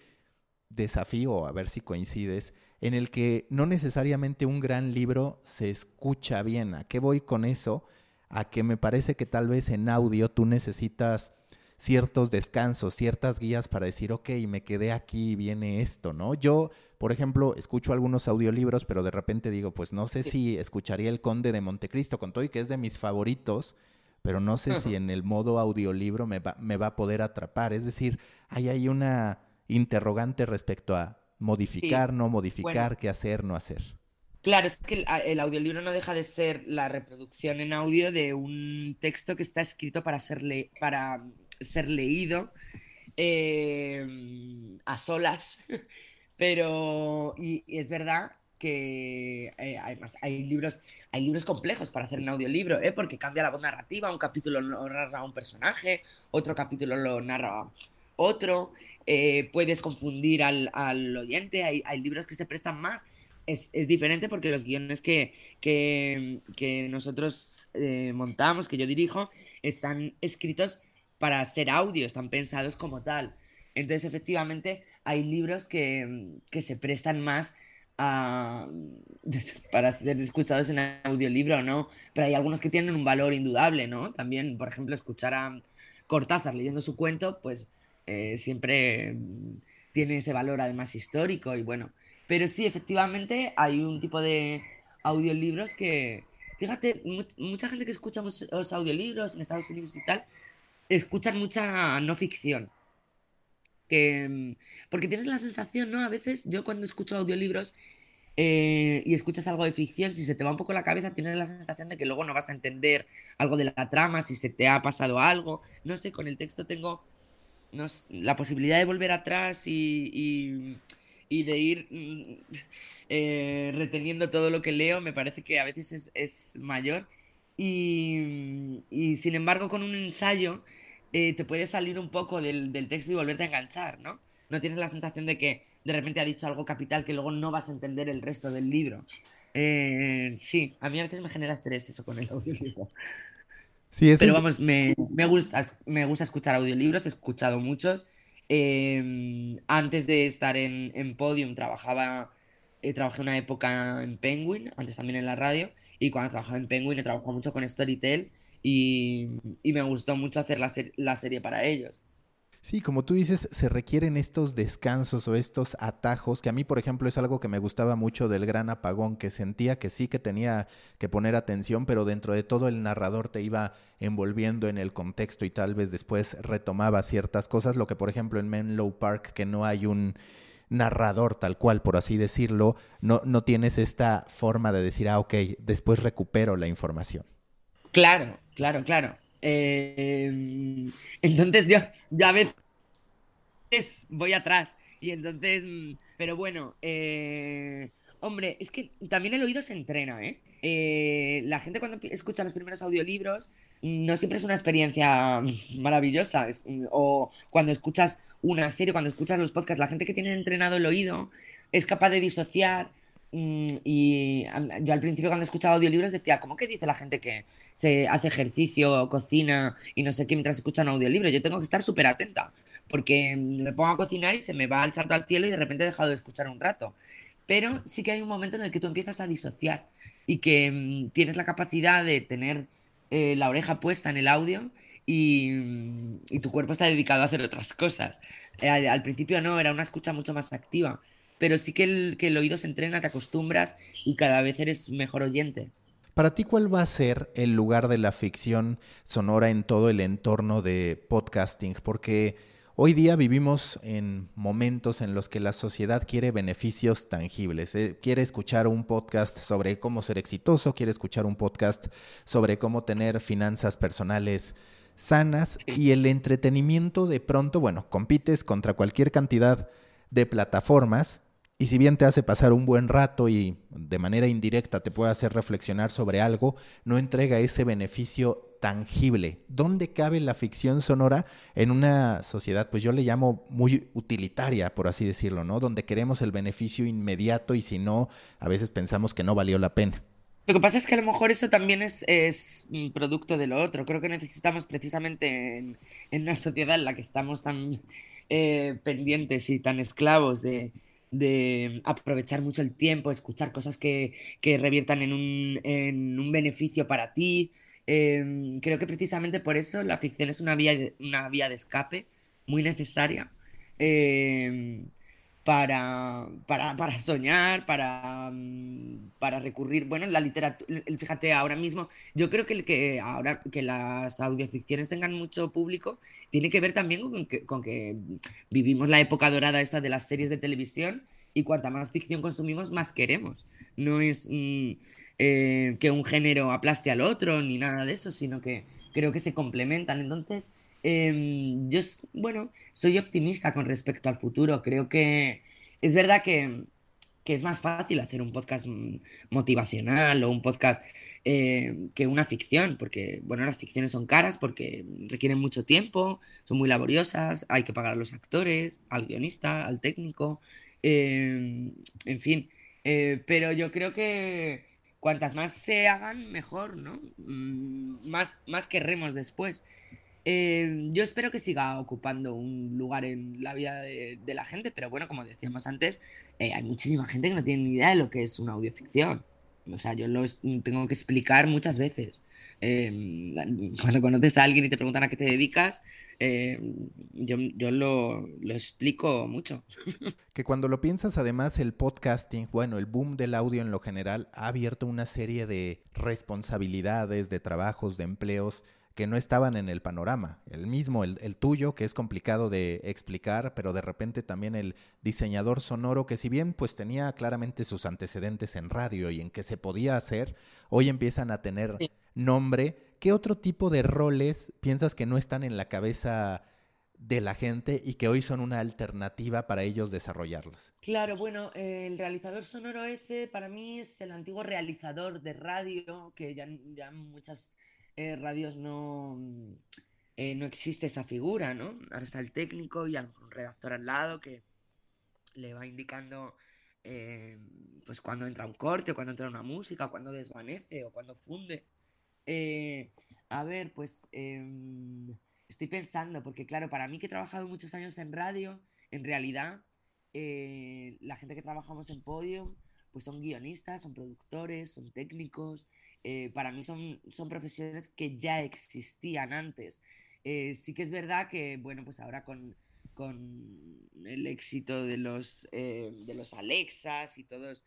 desafío, a ver si coincides, en el que no necesariamente un gran libro se escucha bien. ¿A qué voy con eso? A que me parece que tal vez en audio tú necesitas ciertos descansos, ciertas guías para decir, ok, me quedé aquí y viene esto, ¿no? Yo, por ejemplo, escucho algunos audiolibros, pero de repente digo, pues no sé si escucharía El Conde de Montecristo con todo y que es de mis favoritos, pero no sé si en el modo audiolibro me va, me va a poder atrapar. Es decir, hay ahí una interrogante respecto a modificar, no modificar, qué hacer, no hacer. Claro, es que el, audiolibro no deja de ser la reproducción en audio de un texto que está escrito para ser, para ser leído eh, a solas. Pero, y, es verdad que eh, además hay libros, hay libros complejos para hacer un audiolibro, ¿eh? porque cambia la voz narrativa, un capítulo lo narra un personaje, otro capítulo lo narra otro, eh, puedes confundir al, oyente, hay, libros que se prestan más. Es, diferente porque los guiones que, que, nosotros eh, montamos, que yo dirijo, están escritos para ser audio, están pensados como tal. Entonces, efectivamente, hay libros que, se prestan más para ser escuchados en audiolibro, ¿no? Pero hay algunos que tienen un valor indudable, ¿no? También, por ejemplo, escuchar a Cortázar leyendo su cuento, pues eh, siempre tiene ese valor además histórico y bueno. Pero sí, efectivamente, hay un tipo de audiolibros que, fíjate, mucha gente que escucha los audiolibros en Estados Unidos y tal, escuchan mucha no ficción. Que, porque tienes la sensación, ¿no? A veces yo cuando escucho audiolibros eh, y escuchas algo de ficción, si se te va un poco la cabeza, tienes la sensación de que luego no vas a entender algo de la trama, si se te ha pasado algo. No sé, con el texto tengo la posibilidad de volver atrás y, y, de ir mm, eh, reteniendo todo lo que leo, me parece que a veces es, es mayor. Y, y, sin embargo, con un ensayo eh, te puedes salir un poco del, del texto y volverte a enganchar, ¿no? No tienes la sensación de que de repente ha dicho algo capital que luego no vas a entender el resto del libro. Eh, sí, a mí a veces me genera estrés eso con el audiolibro. Sí, Pero vamos, me, me, gusta, me gusta escuchar audiolibros, he escuchado muchos. Em, antes de estar en, en Podium trabajaba, eh, trabajé una época en Penguin, antes también en la radio, y cuando trabajaba en Penguin he trabajado mucho con Storytel y, y me gustó mucho hacer la, la serie para ellos. Sí, como tú dices, se requieren estos descansos o estos atajos, que a mí, por ejemplo, es algo que me gustaba mucho del gran apagón, que sentía que sí que tenía que poner atención, pero dentro de todo el narrador te iba envolviendo en el contexto y tal vez después retomaba ciertas cosas, lo que por ejemplo en Menlo Park, que no hay un narrador tal cual, por así decirlo, no, no tienes esta forma de decir, ah, ok, después recupero la información. Claro, claro, claro. Eh, entonces yo, ya a veces voy atrás. Y entonces, mm, pero bueno, eh, hombre, es que también el oído se entrena, ¿eh? ¿eh? La gente cuando escucha los primeros audiolibros no siempre es una experiencia maravillosa. o cuando escuchas una serie, cuando escuchas los podcasts, la gente que tiene entrenado el oído es capaz de disociar Mm, y yo al principio cuando escuchaba audiolibros decía, ¿cómo que dice la gente que se hace ejercicio, cocina y no sé qué mientras escucha un audiolibro? Yo tengo que estar súper atenta porque me pongo a cocinar y se me va el salto al cielo y de repente he dejado de escuchar un rato. Pero sí que hay un momento en el que tú empiezas a disociar y que mm, tienes la capacidad de tener eh, la oreja puesta en el audio y, mm, y, tu cuerpo está dedicado a hacer otras cosas. Eh, al principio no, era una escucha mucho más activa pero sí que el, que el oído se entrena, te acostumbras y cada vez eres mejor oyente. Para ti, ¿cuál va a ser el lugar de la ficción sonora en todo el entorno de podcasting? Porque hoy día vivimos en momentos en los que la sociedad quiere beneficios tangibles. Eh, quiere escuchar un podcast sobre cómo ser exitoso, quiere escuchar un podcast sobre cómo tener finanzas personales sanas y el entretenimiento de pronto, bueno, compites contra cualquier cantidad de plataformas y si bien te hace pasar un buen rato y de manera indirecta te puede hacer reflexionar sobre algo, no entrega ese beneficio tangible. ¿Dónde cabe la ficción sonora en una sociedad, pues yo le llamo muy utilitaria, por así decirlo, ¿no? Donde queremos el beneficio inmediato y si no, a veces pensamos que no valió la pena. Lo que pasa es que a lo mejor eso también es, producto de lo otro. Creo que necesitamos precisamente en, una sociedad en la que estamos tan eh, pendientes y tan esclavos de, aprovechar mucho el tiempo, escuchar cosas que, reviertan en un, beneficio para ti. Em, creo que precisamente por eso la ficción es una vía una vía de escape muy necesaria em, para, para, soñar, para, mm, para recurrir, bueno, la literatura, fíjate, ahora mismo, yo creo que, el que ahora que las audioficciones tengan mucho público tiene que ver también con que, que vivimos la época dorada esta de las series de televisión y cuanta más ficción consumimos, más queremos. No es mm, eh, que un género aplaste al otro ni nada de eso, sino que creo que se complementan. Entonces, Em, yo, bueno, soy optimista con respecto al futuro. Creo que es verdad que, es más fácil hacer un podcast motivacional o un podcast eh, que una ficción, porque, bueno, las ficciones son caras porque requieren mucho tiempo, son muy laboriosas, hay que pagar a los actores, al guionista, al técnico, em, en fin. Eh, pero yo creo que cuantas más se hagan, mejor, ¿no? Mm, más, más querremos después. Eh, yo espero que siga ocupando un lugar en la vida de, la gente, pero bueno, como decíamos antes, eh, hay muchísima gente que no tiene ni idea de lo que es una audioficción. O sea, yo lo tengo que explicar muchas veces. Em, cuando conoces a alguien y te preguntan a qué te dedicas, em, yo, yo lo, lo, explico mucho. Que cuando lo piensas, además, el podcasting, bueno, el boom del audio en lo general ha abierto una serie de responsabilidades, de trabajos, de empleos que no estaban en el panorama. El mismo, el, el, tuyo, que es complicado de explicar, pero de repente también el diseñador sonoro, que si bien pues tenía claramente sus antecedentes en radio y en que se podía hacer, hoy empiezan a tener nombre. ¿Qué otro tipo de roles piensas que no están en la cabeza de la gente y que hoy son una alternativa para ellos desarrollarlos? Claro, bueno, el realizador sonoro ese para mí es el antiguo realizador de radio, que ya, ya muchas eh, radios no, eh, no existe esa figura, ¿no? Ahora está el técnico y a un redactor al lado que le va indicando eh, pues cuando entra un corte, cuando entra una música, cuando desvanece, o cuando funde. a ver, pues em, estoy pensando, porque claro, para mí que he trabajado muchos años en radio, en realidad, la gente que trabajamos en Podium, pues son guionistas, son productores, son técnicos, eh, para mí son, son profesiones que ya existían antes. Eh, sí que es verdad que, bueno, pues ahora con, con el éxito de los, eh, de los Alexas y todos,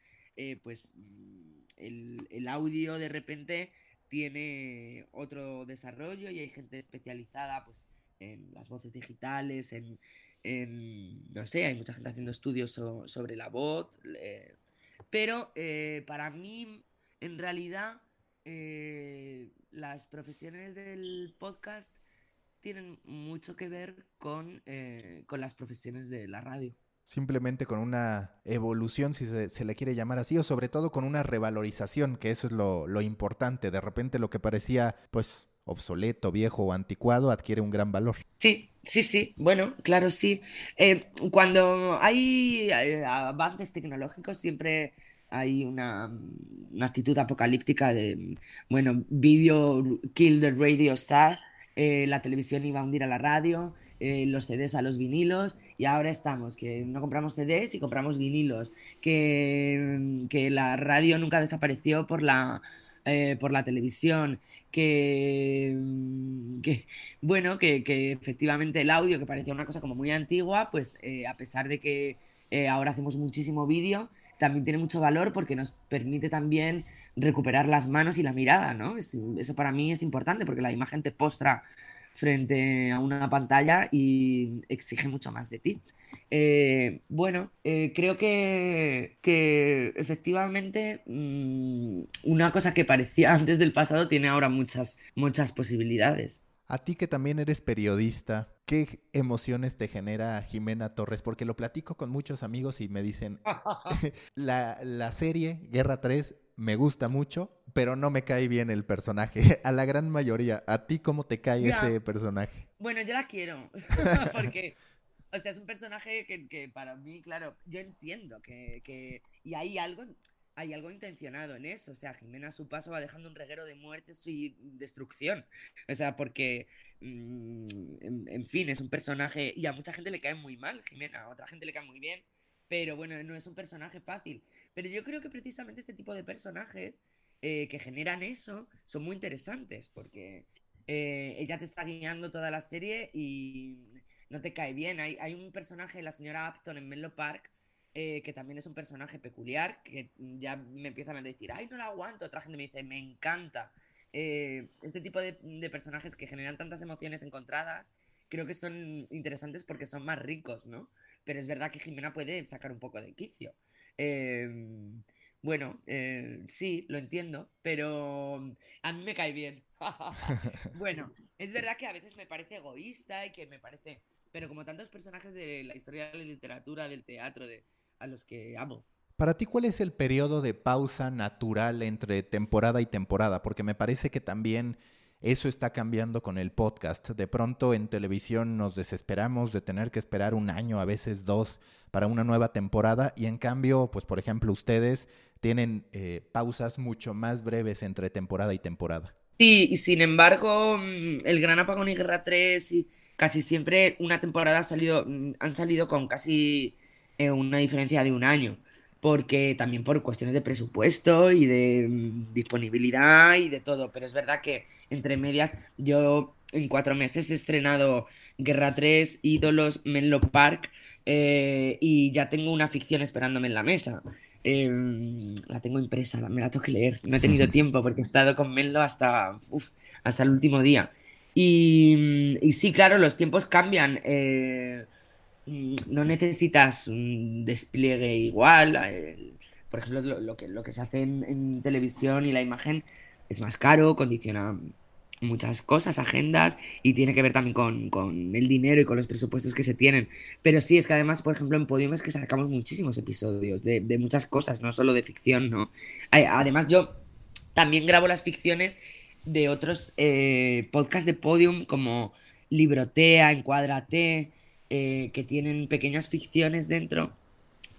pues mm, el, el, audio de repente tiene otro desarrollo y hay gente especializada pues en las voces digitales, en, en no sé, hay mucha gente haciendo estudios sobre la voz, pero para mí en realidad eh, las profesiones del podcast tienen mucho que ver con, eh, con las profesiones de la radio. Simplemente con una evolución, si se, le quiere llamar así, o sobre todo con una revalorización, que eso es lo, lo importante. De repente lo que parecía, pues, obsoleto, viejo o anticuado adquiere un gran valor. Sí, sí, sí, bueno, claro, sí. Eh, cuando hay avances tecnológicos siempre hay una, actitud apocalíptica de, bueno, video kill the radio star, eh, la televisión iba a hundir a la radio, eh, los CDs a los vinilos y ahora estamos, que no compramos CDs y compramos vinilos, que, que la radio nunca desapareció por la, eh, por la televisión, que, que bueno, que, que, efectivamente el audio, que parecía una cosa como muy antigua, pues a pesar de que ahora hacemos muchísimo vídeo, también tiene mucho valor porque nos permite también recuperar las manos y la mirada, ¿no? eso para mí es importante porque la imagen te postra frente a una pantalla y exige mucho más de ti. Eh, bueno, eh, creo que, que efectivamente mm, una cosa que parecía antes del pasado tiene ahora muchas, muchas posibilidades. A ti que también eres periodista, ¿qué emociones te genera Jimena Torres? Porque lo platico con muchos amigos y me dicen, la, serie Guerra 3 me gusta mucho, pero no me cae bien el personaje. A la gran mayoría, ¿a ti cómo te cae ese personaje? Bueno, yo la quiero, porque, o sea, es un personaje que, para mí, claro, yo entiendo que, que, y hay algo, hay algo intencionado en eso. O sea, Jimena a su paso va dejando un reguero de muertes y destrucción. O sea, porque, mm, en, fin, es un personaje y a mucha gente le cae muy mal Jimena, a otra gente le cae muy bien, pero bueno, no es un personaje fácil. Pero yo creo que precisamente este tipo de personajes eh, que generan eso son muy interesantes porque eh, ella te está guiando toda la serie y no te cae bien. Hay, un personaje, la señora Upton en Menlo Park, eh, que también es un personaje peculiar, que ya me empiezan a decir, ay, no la aguanto, otra gente me dice, me encanta. Eh, este tipo de, personajes que generan tantas emociones encontradas, creo que son interesantes porque son más ricos, ¿no? Pero es verdad que Jimena puede sacar un poco de quicio. Em, bueno, eh, sí, lo entiendo, pero a mí me cae bien. bueno, es verdad que a veces me parece egoísta y que me parece... Pero como tantos personajes de la historia de la literatura, del teatro, de, a los que amo. Para ti, ¿cuál es el periodo de pausa natural entre temporada y temporada? Porque me parece que también eso está cambiando con el podcast. De pronto en televisión nos desesperamos de tener que esperar un año, a veces dos, para una nueva temporada y en cambio, pues por ejemplo, ustedes tienen eh, pausas mucho más breves entre temporada y temporada. Sí, y sin embargo, mm, El Gran Apagón y Guerra 3 y casi siempre una temporada ha salido, mm, han salido con casi eh, una diferencia de un año, porque también por cuestiones de presupuesto y de mm, disponibilidad y de todo, pero es verdad que entre medias yo en cuatro meses he estrenado Guerra 3, Ídolos, Menlo Park eh, y ya tengo una ficción esperándome en la mesa. Em, la tengo impresa, me la tengo que leer. No he tenido tiempo porque he estado con Menlo hasta, hasta el último día. Y, y, sí, claro, los tiempos cambian. Eh, no necesitas un despliegue igual. Por ejemplo, lo, que, lo que se hace en, televisión y la imagen es más caro, condiciona muchas cosas, agendas, y tiene que ver también con, el dinero y con los presupuestos que se tienen. Pero sí, es que además, por ejemplo, en Podium es que sacamos muchísimos episodios de, muchas cosas, no solo de ficción, ¿no? Además, yo también grabo las ficciones de otros eh, podcasts de Podium como Librotea, Encuadrate, eh, que tienen pequeñas ficciones dentro,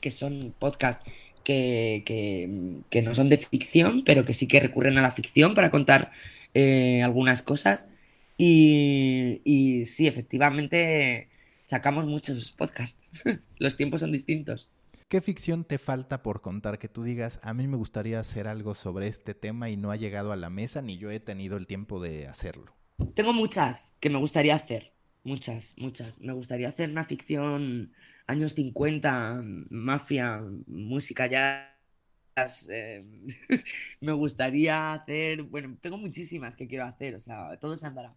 que son podcasts que, que, no son de ficción, pero que sí que recurren a la ficción para contar eh, algunas cosas. Y, y sí, efectivamente, sacamos muchos podcasts. Los tiempos son distintos. ¿Qué ficción te falta por contar que tú digas, a mí me gustaría hacer algo sobre este tema y no ha llegado a la mesa ni yo he tenido el tiempo de hacerlo? Tengo muchas que me gustaría hacer, muchas, muchas. Me gustaría hacer una ficción años 50, mafia, música ya eh, me gustaría hacer, bueno, tengo muchísimas que quiero hacer, o sea, todo se andará.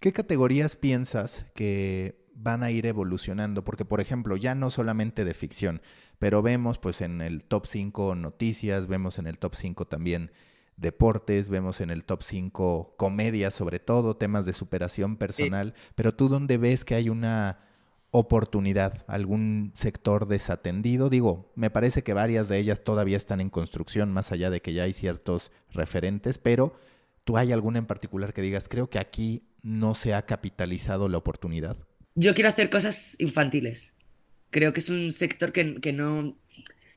¿Qué categorías piensas que van a ir evolucionando? Porque, por ejemplo, ya no solamente de ficción, pero vemos pues en el top 5 noticias, vemos en el top 5 también deportes, vemos en el top 5 comedias, sobre todo temas de superación personal, pero tú dónde ves que hay una oportunidad, algún sector desatendido. Digo, me parece que varias de ellas todavía están en construcción, más allá de que ya hay ciertos referentes, pero ¿tú hay alguna en particular que digas, creo que aquí no se ha capitalizado la oportunidad? Yo quiero hacer cosas infantiles. Creo que es un sector que, que no,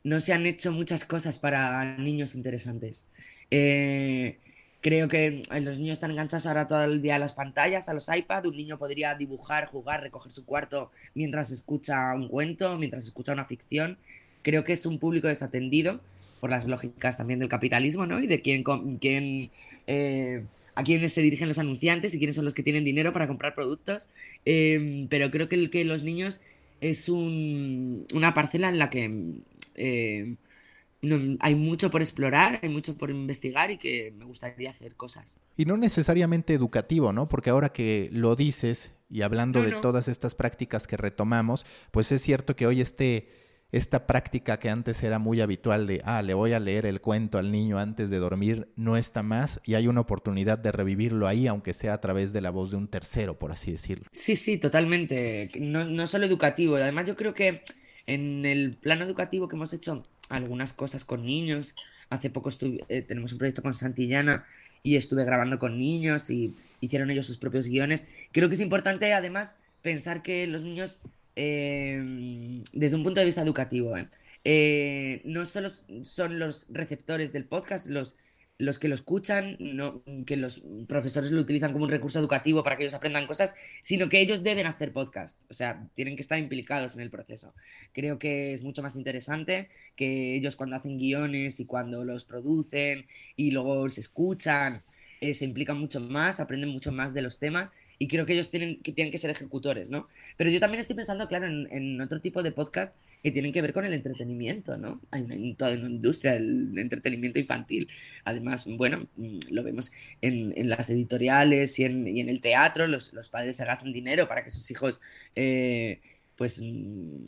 no se han hecho muchas cosas para niños interesantes. Eh, Creo que los niños están enganchados ahora todo el día a las pantallas, a los iPads. Un niño podría dibujar, jugar, recoger su cuarto mientras escucha un cuento, mientras escucha una ficción. Creo que es un público desatendido por las lógicas también del capitalismo, ¿no? Y de quién, quién eh, a quiénes se dirigen los anunciantes y quiénes son los que tienen dinero para comprar productos. Em, pero creo que, que los niños es un, una parcela en la que eh, hay mucho por explorar, hay mucho por investigar y que me gustaría hacer cosas. Y no necesariamente educativo, ¿no? Porque ahora que lo dices y hablando de todas estas prácticas que retomamos, pues es cierto que hoy este, esta práctica que antes era muy habitual de, ah, le voy a leer el cuento al niño antes de dormir, no está más y hay una oportunidad de revivirlo ahí, aunque sea a través de la voz de un tercero, por así decirlo. Sí, sí, totalmente. No, no solo educativo. Además, yo creo que en el plano educativo que hemos hecho algunas cosas con niños. Hace poco eh, tenemos un proyecto con Santillana y estuve grabando con niños y hicieron ellos sus propios guiones. Creo que es importante además pensar que los niños, eh, desde un punto de vista educativo, eh, no solo son los receptores del podcast, los los que lo escuchan, no, que los profesores lo utilizan como un recurso educativo para que ellos aprendan cosas, sino que ellos deben hacer podcast, o sea, tienen que estar implicados en el proceso. Creo que es mucho más interesante que ellos cuando hacen guiones y cuando los producen y luego se escuchan, eh, se implican mucho más, aprenden mucho más de los temas y creo que ellos tienen que, tienen que ser ejecutores, ¿no? Pero yo también estoy pensando, claro, en, otro tipo de podcast que tienen que ver con el entretenimiento, ¿no? Hay toda una industria del entretenimiento infantil. Además, bueno, mm, lo vemos en, en las editoriales y en, y en, el teatro, los, los, padres se gastan dinero para que sus hijos, eh, pues mm,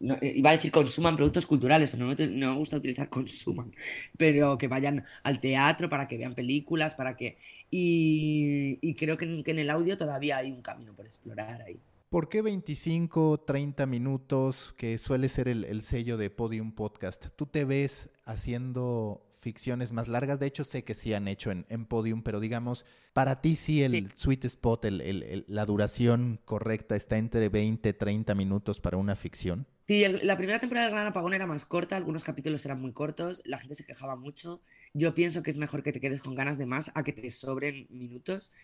eh, iba a decir consuman productos culturales, pero no, me gusta utilizar consuman, pero que vayan al teatro para que vean películas, para que... Y, creo que en, el audio todavía hay un camino por explorar ahí. ¿Por qué 25, 30 minutos, que suele ser el, sello de Podium Podcast? ¿Tú te ves haciendo ficciones más largas? De hecho, sé que sí han hecho en, Podium, pero digamos, para ti sí el sweet spot, la duración correcta está entre 20, 30 minutos para una ficción. Sí, la primera temporada de Gran Apagón era más corta, algunos capítulos eran muy cortos, la gente se quejaba mucho. Yo pienso que es mejor que te quedes con ganas de más a que te sobren minutos,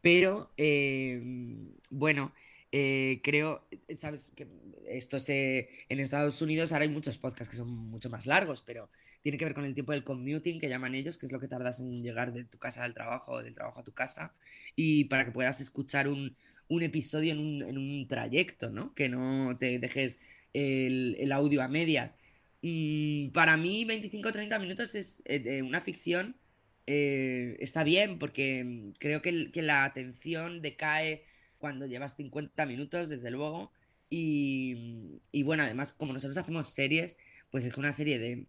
pero em, bueno, eh, creo, sabes que esto se en Estados Unidos ahora hay muchos podcasts que son mucho más largos, pero tiene que ver con el tiempo del commuting que llaman ellos, que es lo que tardas en llegar de tu casa al trabajo o del trabajo a tu casa, y para que puedas escuchar un, episodio en un, en un trayecto, ¿no? Que no te dejes el, audio a medias. Mm, para mí 25 o 30 minutos es eh, una ficción, eh, está bien porque creo que, que, la atención decae cuando llevas 50 minutos, desde luego. Y, y, bueno, además, como nosotros hacemos series, pues es que una serie de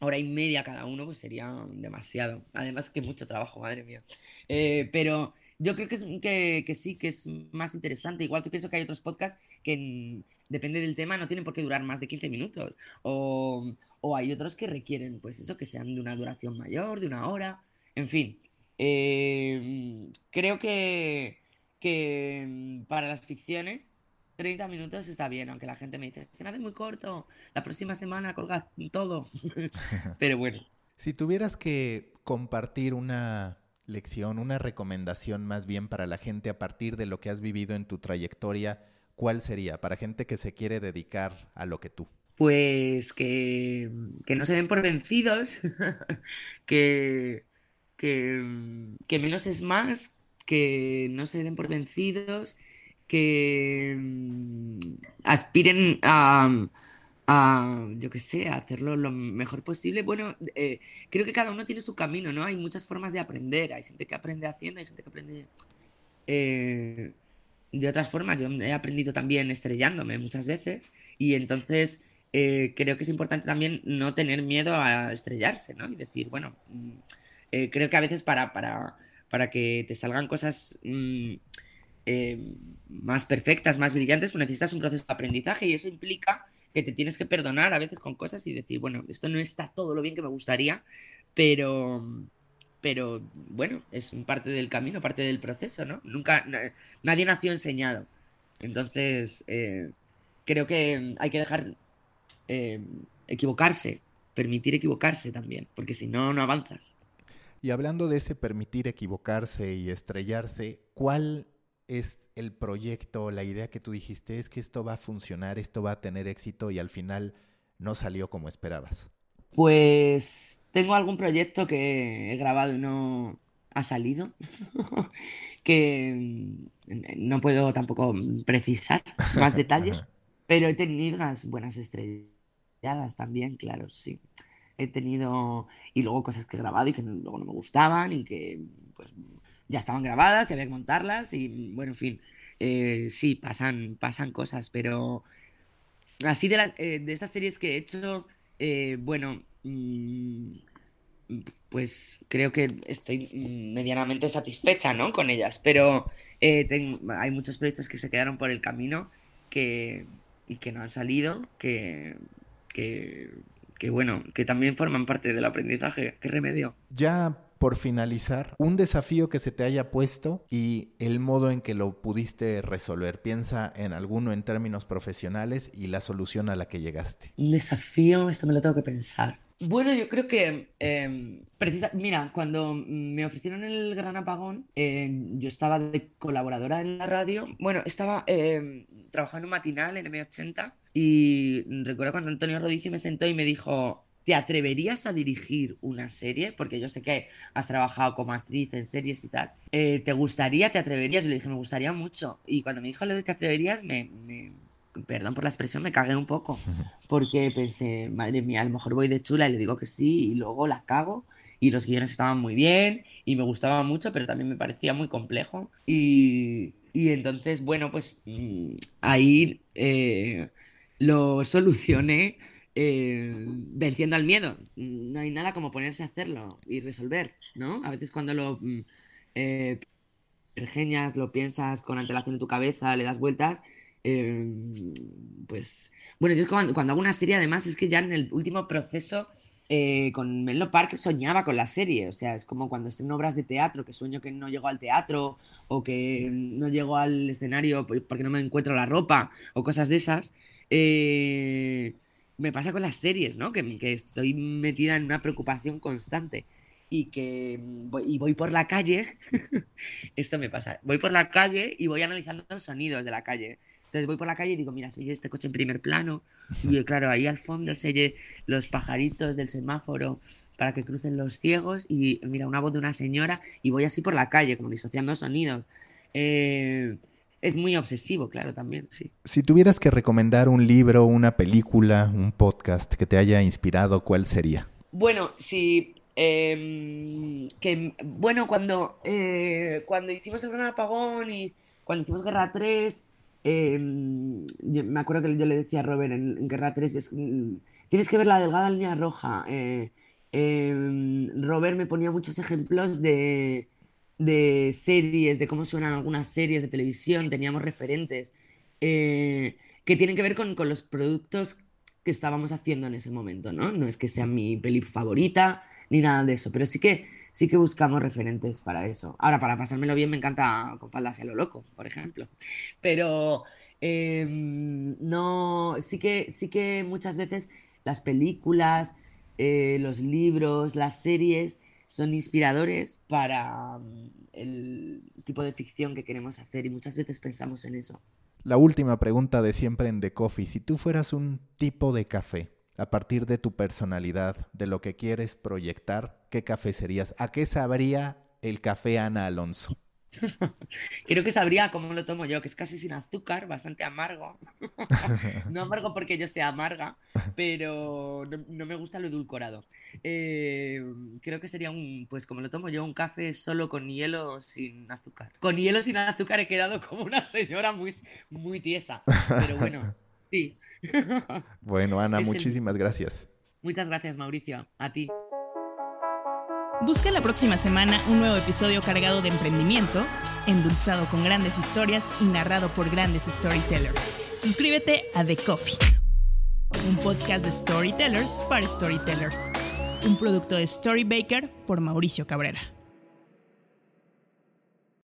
hora y media cada uno, pues sería demasiado. Además que mucho trabajo, madre mía. Eh, pero yo creo que, es, que, que, sí, que es más interesante. Igual que pienso que hay otros podcasts que depende del tema, no tienen por qué durar más de 15 minutos. O, hay otros que requieren, pues eso, que sean de una duración mayor, de una hora. En fin, em, creo que, que mm, para las ficciones 30 minutos está bien, aunque la gente me dice, se me hace muy corto, la próxima semana colga todo. Pero bueno. Si tuvieras que compartir una lección, una recomendación más bien para la gente a partir de lo que has vivido en tu trayectoria, ¿cuál sería para gente que se quiere dedicar a lo que tú? Pues que, no se den por vencidos, que, que, menos es más, que no se den por vencidos, que mm, aspiren a, yo qué sé, a hacerlo lo mejor posible. Bueno, eh, creo que cada uno tiene su camino, ¿no? Hay muchas formas de aprender. Hay gente que aprende haciendo, hay gente que aprende eh, de otras formas. Yo he aprendido también estrellándome muchas veces y entonces eh, creo que es importante también no tener miedo a estrellarse, ¿no? Y decir, bueno, mm, creo que a veces para, para, para que te salgan cosas mm, eh, más perfectas, más brillantes, pues necesitas un proceso de aprendizaje y eso implica que te tienes que perdonar a veces con cosas y decir, bueno, esto no está todo lo bien que me gustaría, pero pero bueno, es parte del camino, parte del proceso, ¿no? Nunca, nadie nació enseñado. Entonces, eh, creo que hay que dejar eh, equivocarse, permitir equivocarse también, porque si no, no avanzas. Y hablando de ese permitir equivocarse y estrellarse, ¿cuál es el proyecto, la idea que tú dijiste es que esto va a funcionar, esto va a tener éxito y al final no salió como esperabas? Pues tengo algún proyecto que he grabado y no ha salido, que mm, no puedo tampoco precisar más detalles, pero he tenido unas buenas estrelladas también, claro, sí. He tenido, y luego cosas que he grabado y que luego no me gustaban y que pues ya estaban grabadas y había que montarlas y bueno, en fin, eh, sí, pasan, pasan cosas, pero así de, eh, de estas series que he hecho eh, bueno, mm, pues creo que estoy medianamente satisfecha, ¿no? Con ellas, pero hay muchos proyectos que se quedaron por el camino que, y que no han salido, que, que, que bueno, que también forman parte del aprendizaje. ¿Qué remedio? Ya por finalizar, un desafío que se te haya puesto y el modo en que lo pudiste resolver. Piensa en alguno en términos profesionales y la solución a la que llegaste. Un desafío, esto me lo tengo que pensar. Bueno, yo creo que, eh, precisa, mira, cuando me ofrecieron el gran apagón, eh, yo estaba de colaboradora en la radio. Bueno, estaba eh, trabajando en un matinal en M80 y recuerdo cuando Antonio Rodicio me sentó y me dijo, ¿te atreverías a dirigir una serie? Porque yo sé que has trabajado como actriz en series y tal. Eh, ¿Te gustaría, te atreverías? Y le dije, me gustaría mucho. Y cuando me dijo lo de te atreverías, me, perdón por la expresión, me cagué un poco. Porque pensé, madre mía, a lo mejor voy de chula y le digo que sí y luego la cago. Y los guiones estaban muy bien y me gustaba mucho, pero también me parecía muy complejo. Y, y entonces, bueno, pues mm, ahí eh, lo solucioné eh, venciendo al miedo. No hay nada como ponerse a hacerlo y resolver, ¿no? A veces cuando lo mm, eh, pergeñas, lo piensas con antelación en tu cabeza, le das vueltas, eh, pues bueno, yo cuando, cuando, hago una serie además es que ya en el último proceso con Menlo Park soñaba con la serie, o sea, es como cuando estoy en obras de teatro, que sueño que no llego al teatro o que no llego al escenario porque no me encuentro la ropa o cosas de esas. Eh, me pasa con las series, ¿no? Que, estoy metida en una preocupación constante y que voy, voy por la calle, esto me pasa, voy por la calle y voy analizando los sonidos de la calle. Entonces voy por la calle y digo, mira, se oye este coche en primer plano y claro, ahí al fondo se los pajaritos del semáforo para que crucen los ciegos y mira, una voz de una señora y voy así por la calle, como disociando sonidos. Eh, es muy obsesivo, claro, también, sí. Si tuvieras que recomendar un libro, una película, un podcast que te haya inspirado, ¿cuál sería? Bueno, si Em, que bueno, cuando, eh, cuando hicimos el gran apagón y cuando hicimos Guerra 3, em, me acuerdo que yo le decía a Robert en, Guerra 3, es, mm, tienes que ver la delgada línea roja. Eh, em, Robert me ponía muchos ejemplos de, de series, de cómo suenan algunas series de televisión, teníamos referentes eh, que tienen que ver con, con los productos que estábamos haciendo en ese momento, ¿no? No es que sea mi peli favorita ni nada de eso, pero sí que sí que buscamos referentes para eso. Ahora, para pasármelo bien me encanta con faldas a lo loco, por ejemplo. Pero em, no, sí que, sí que muchas veces las películas, eh, los libros, las series son inspiradores para mm, el tipo de ficción que queremos hacer y muchas veces pensamos en eso. La última pregunta de siempre en The Coffee. Si tú fueras un tipo de café, a partir de tu personalidad, de lo que quieres proyectar, ¿qué café serías? ¿A qué sabría el café Ana Alonso? Creo que sabría cómo lo tomo yo, que es casi sin azúcar, bastante amargo. no amargo porque yo sea amarga, pero no, me gusta lo edulcorado. Eh, creo que sería un, pues como lo tomo yo, un café solo con hielo sin azúcar. Con hielo sin azúcar he quedado como una señora muy, muy tiesa, pero bueno, sí. bueno, Ana, muchísimas gracias. Muchas gracias, Mauricio. A ti. Busca la próxima semana un nuevo episodio cargado de emprendimiento, endulzado con grandes historias y narrado por grandes storytellers. Suscríbete a The Coffee, un podcast de storytellers para storytellers. Un producto de Storybaker por Mauricio Cabrera.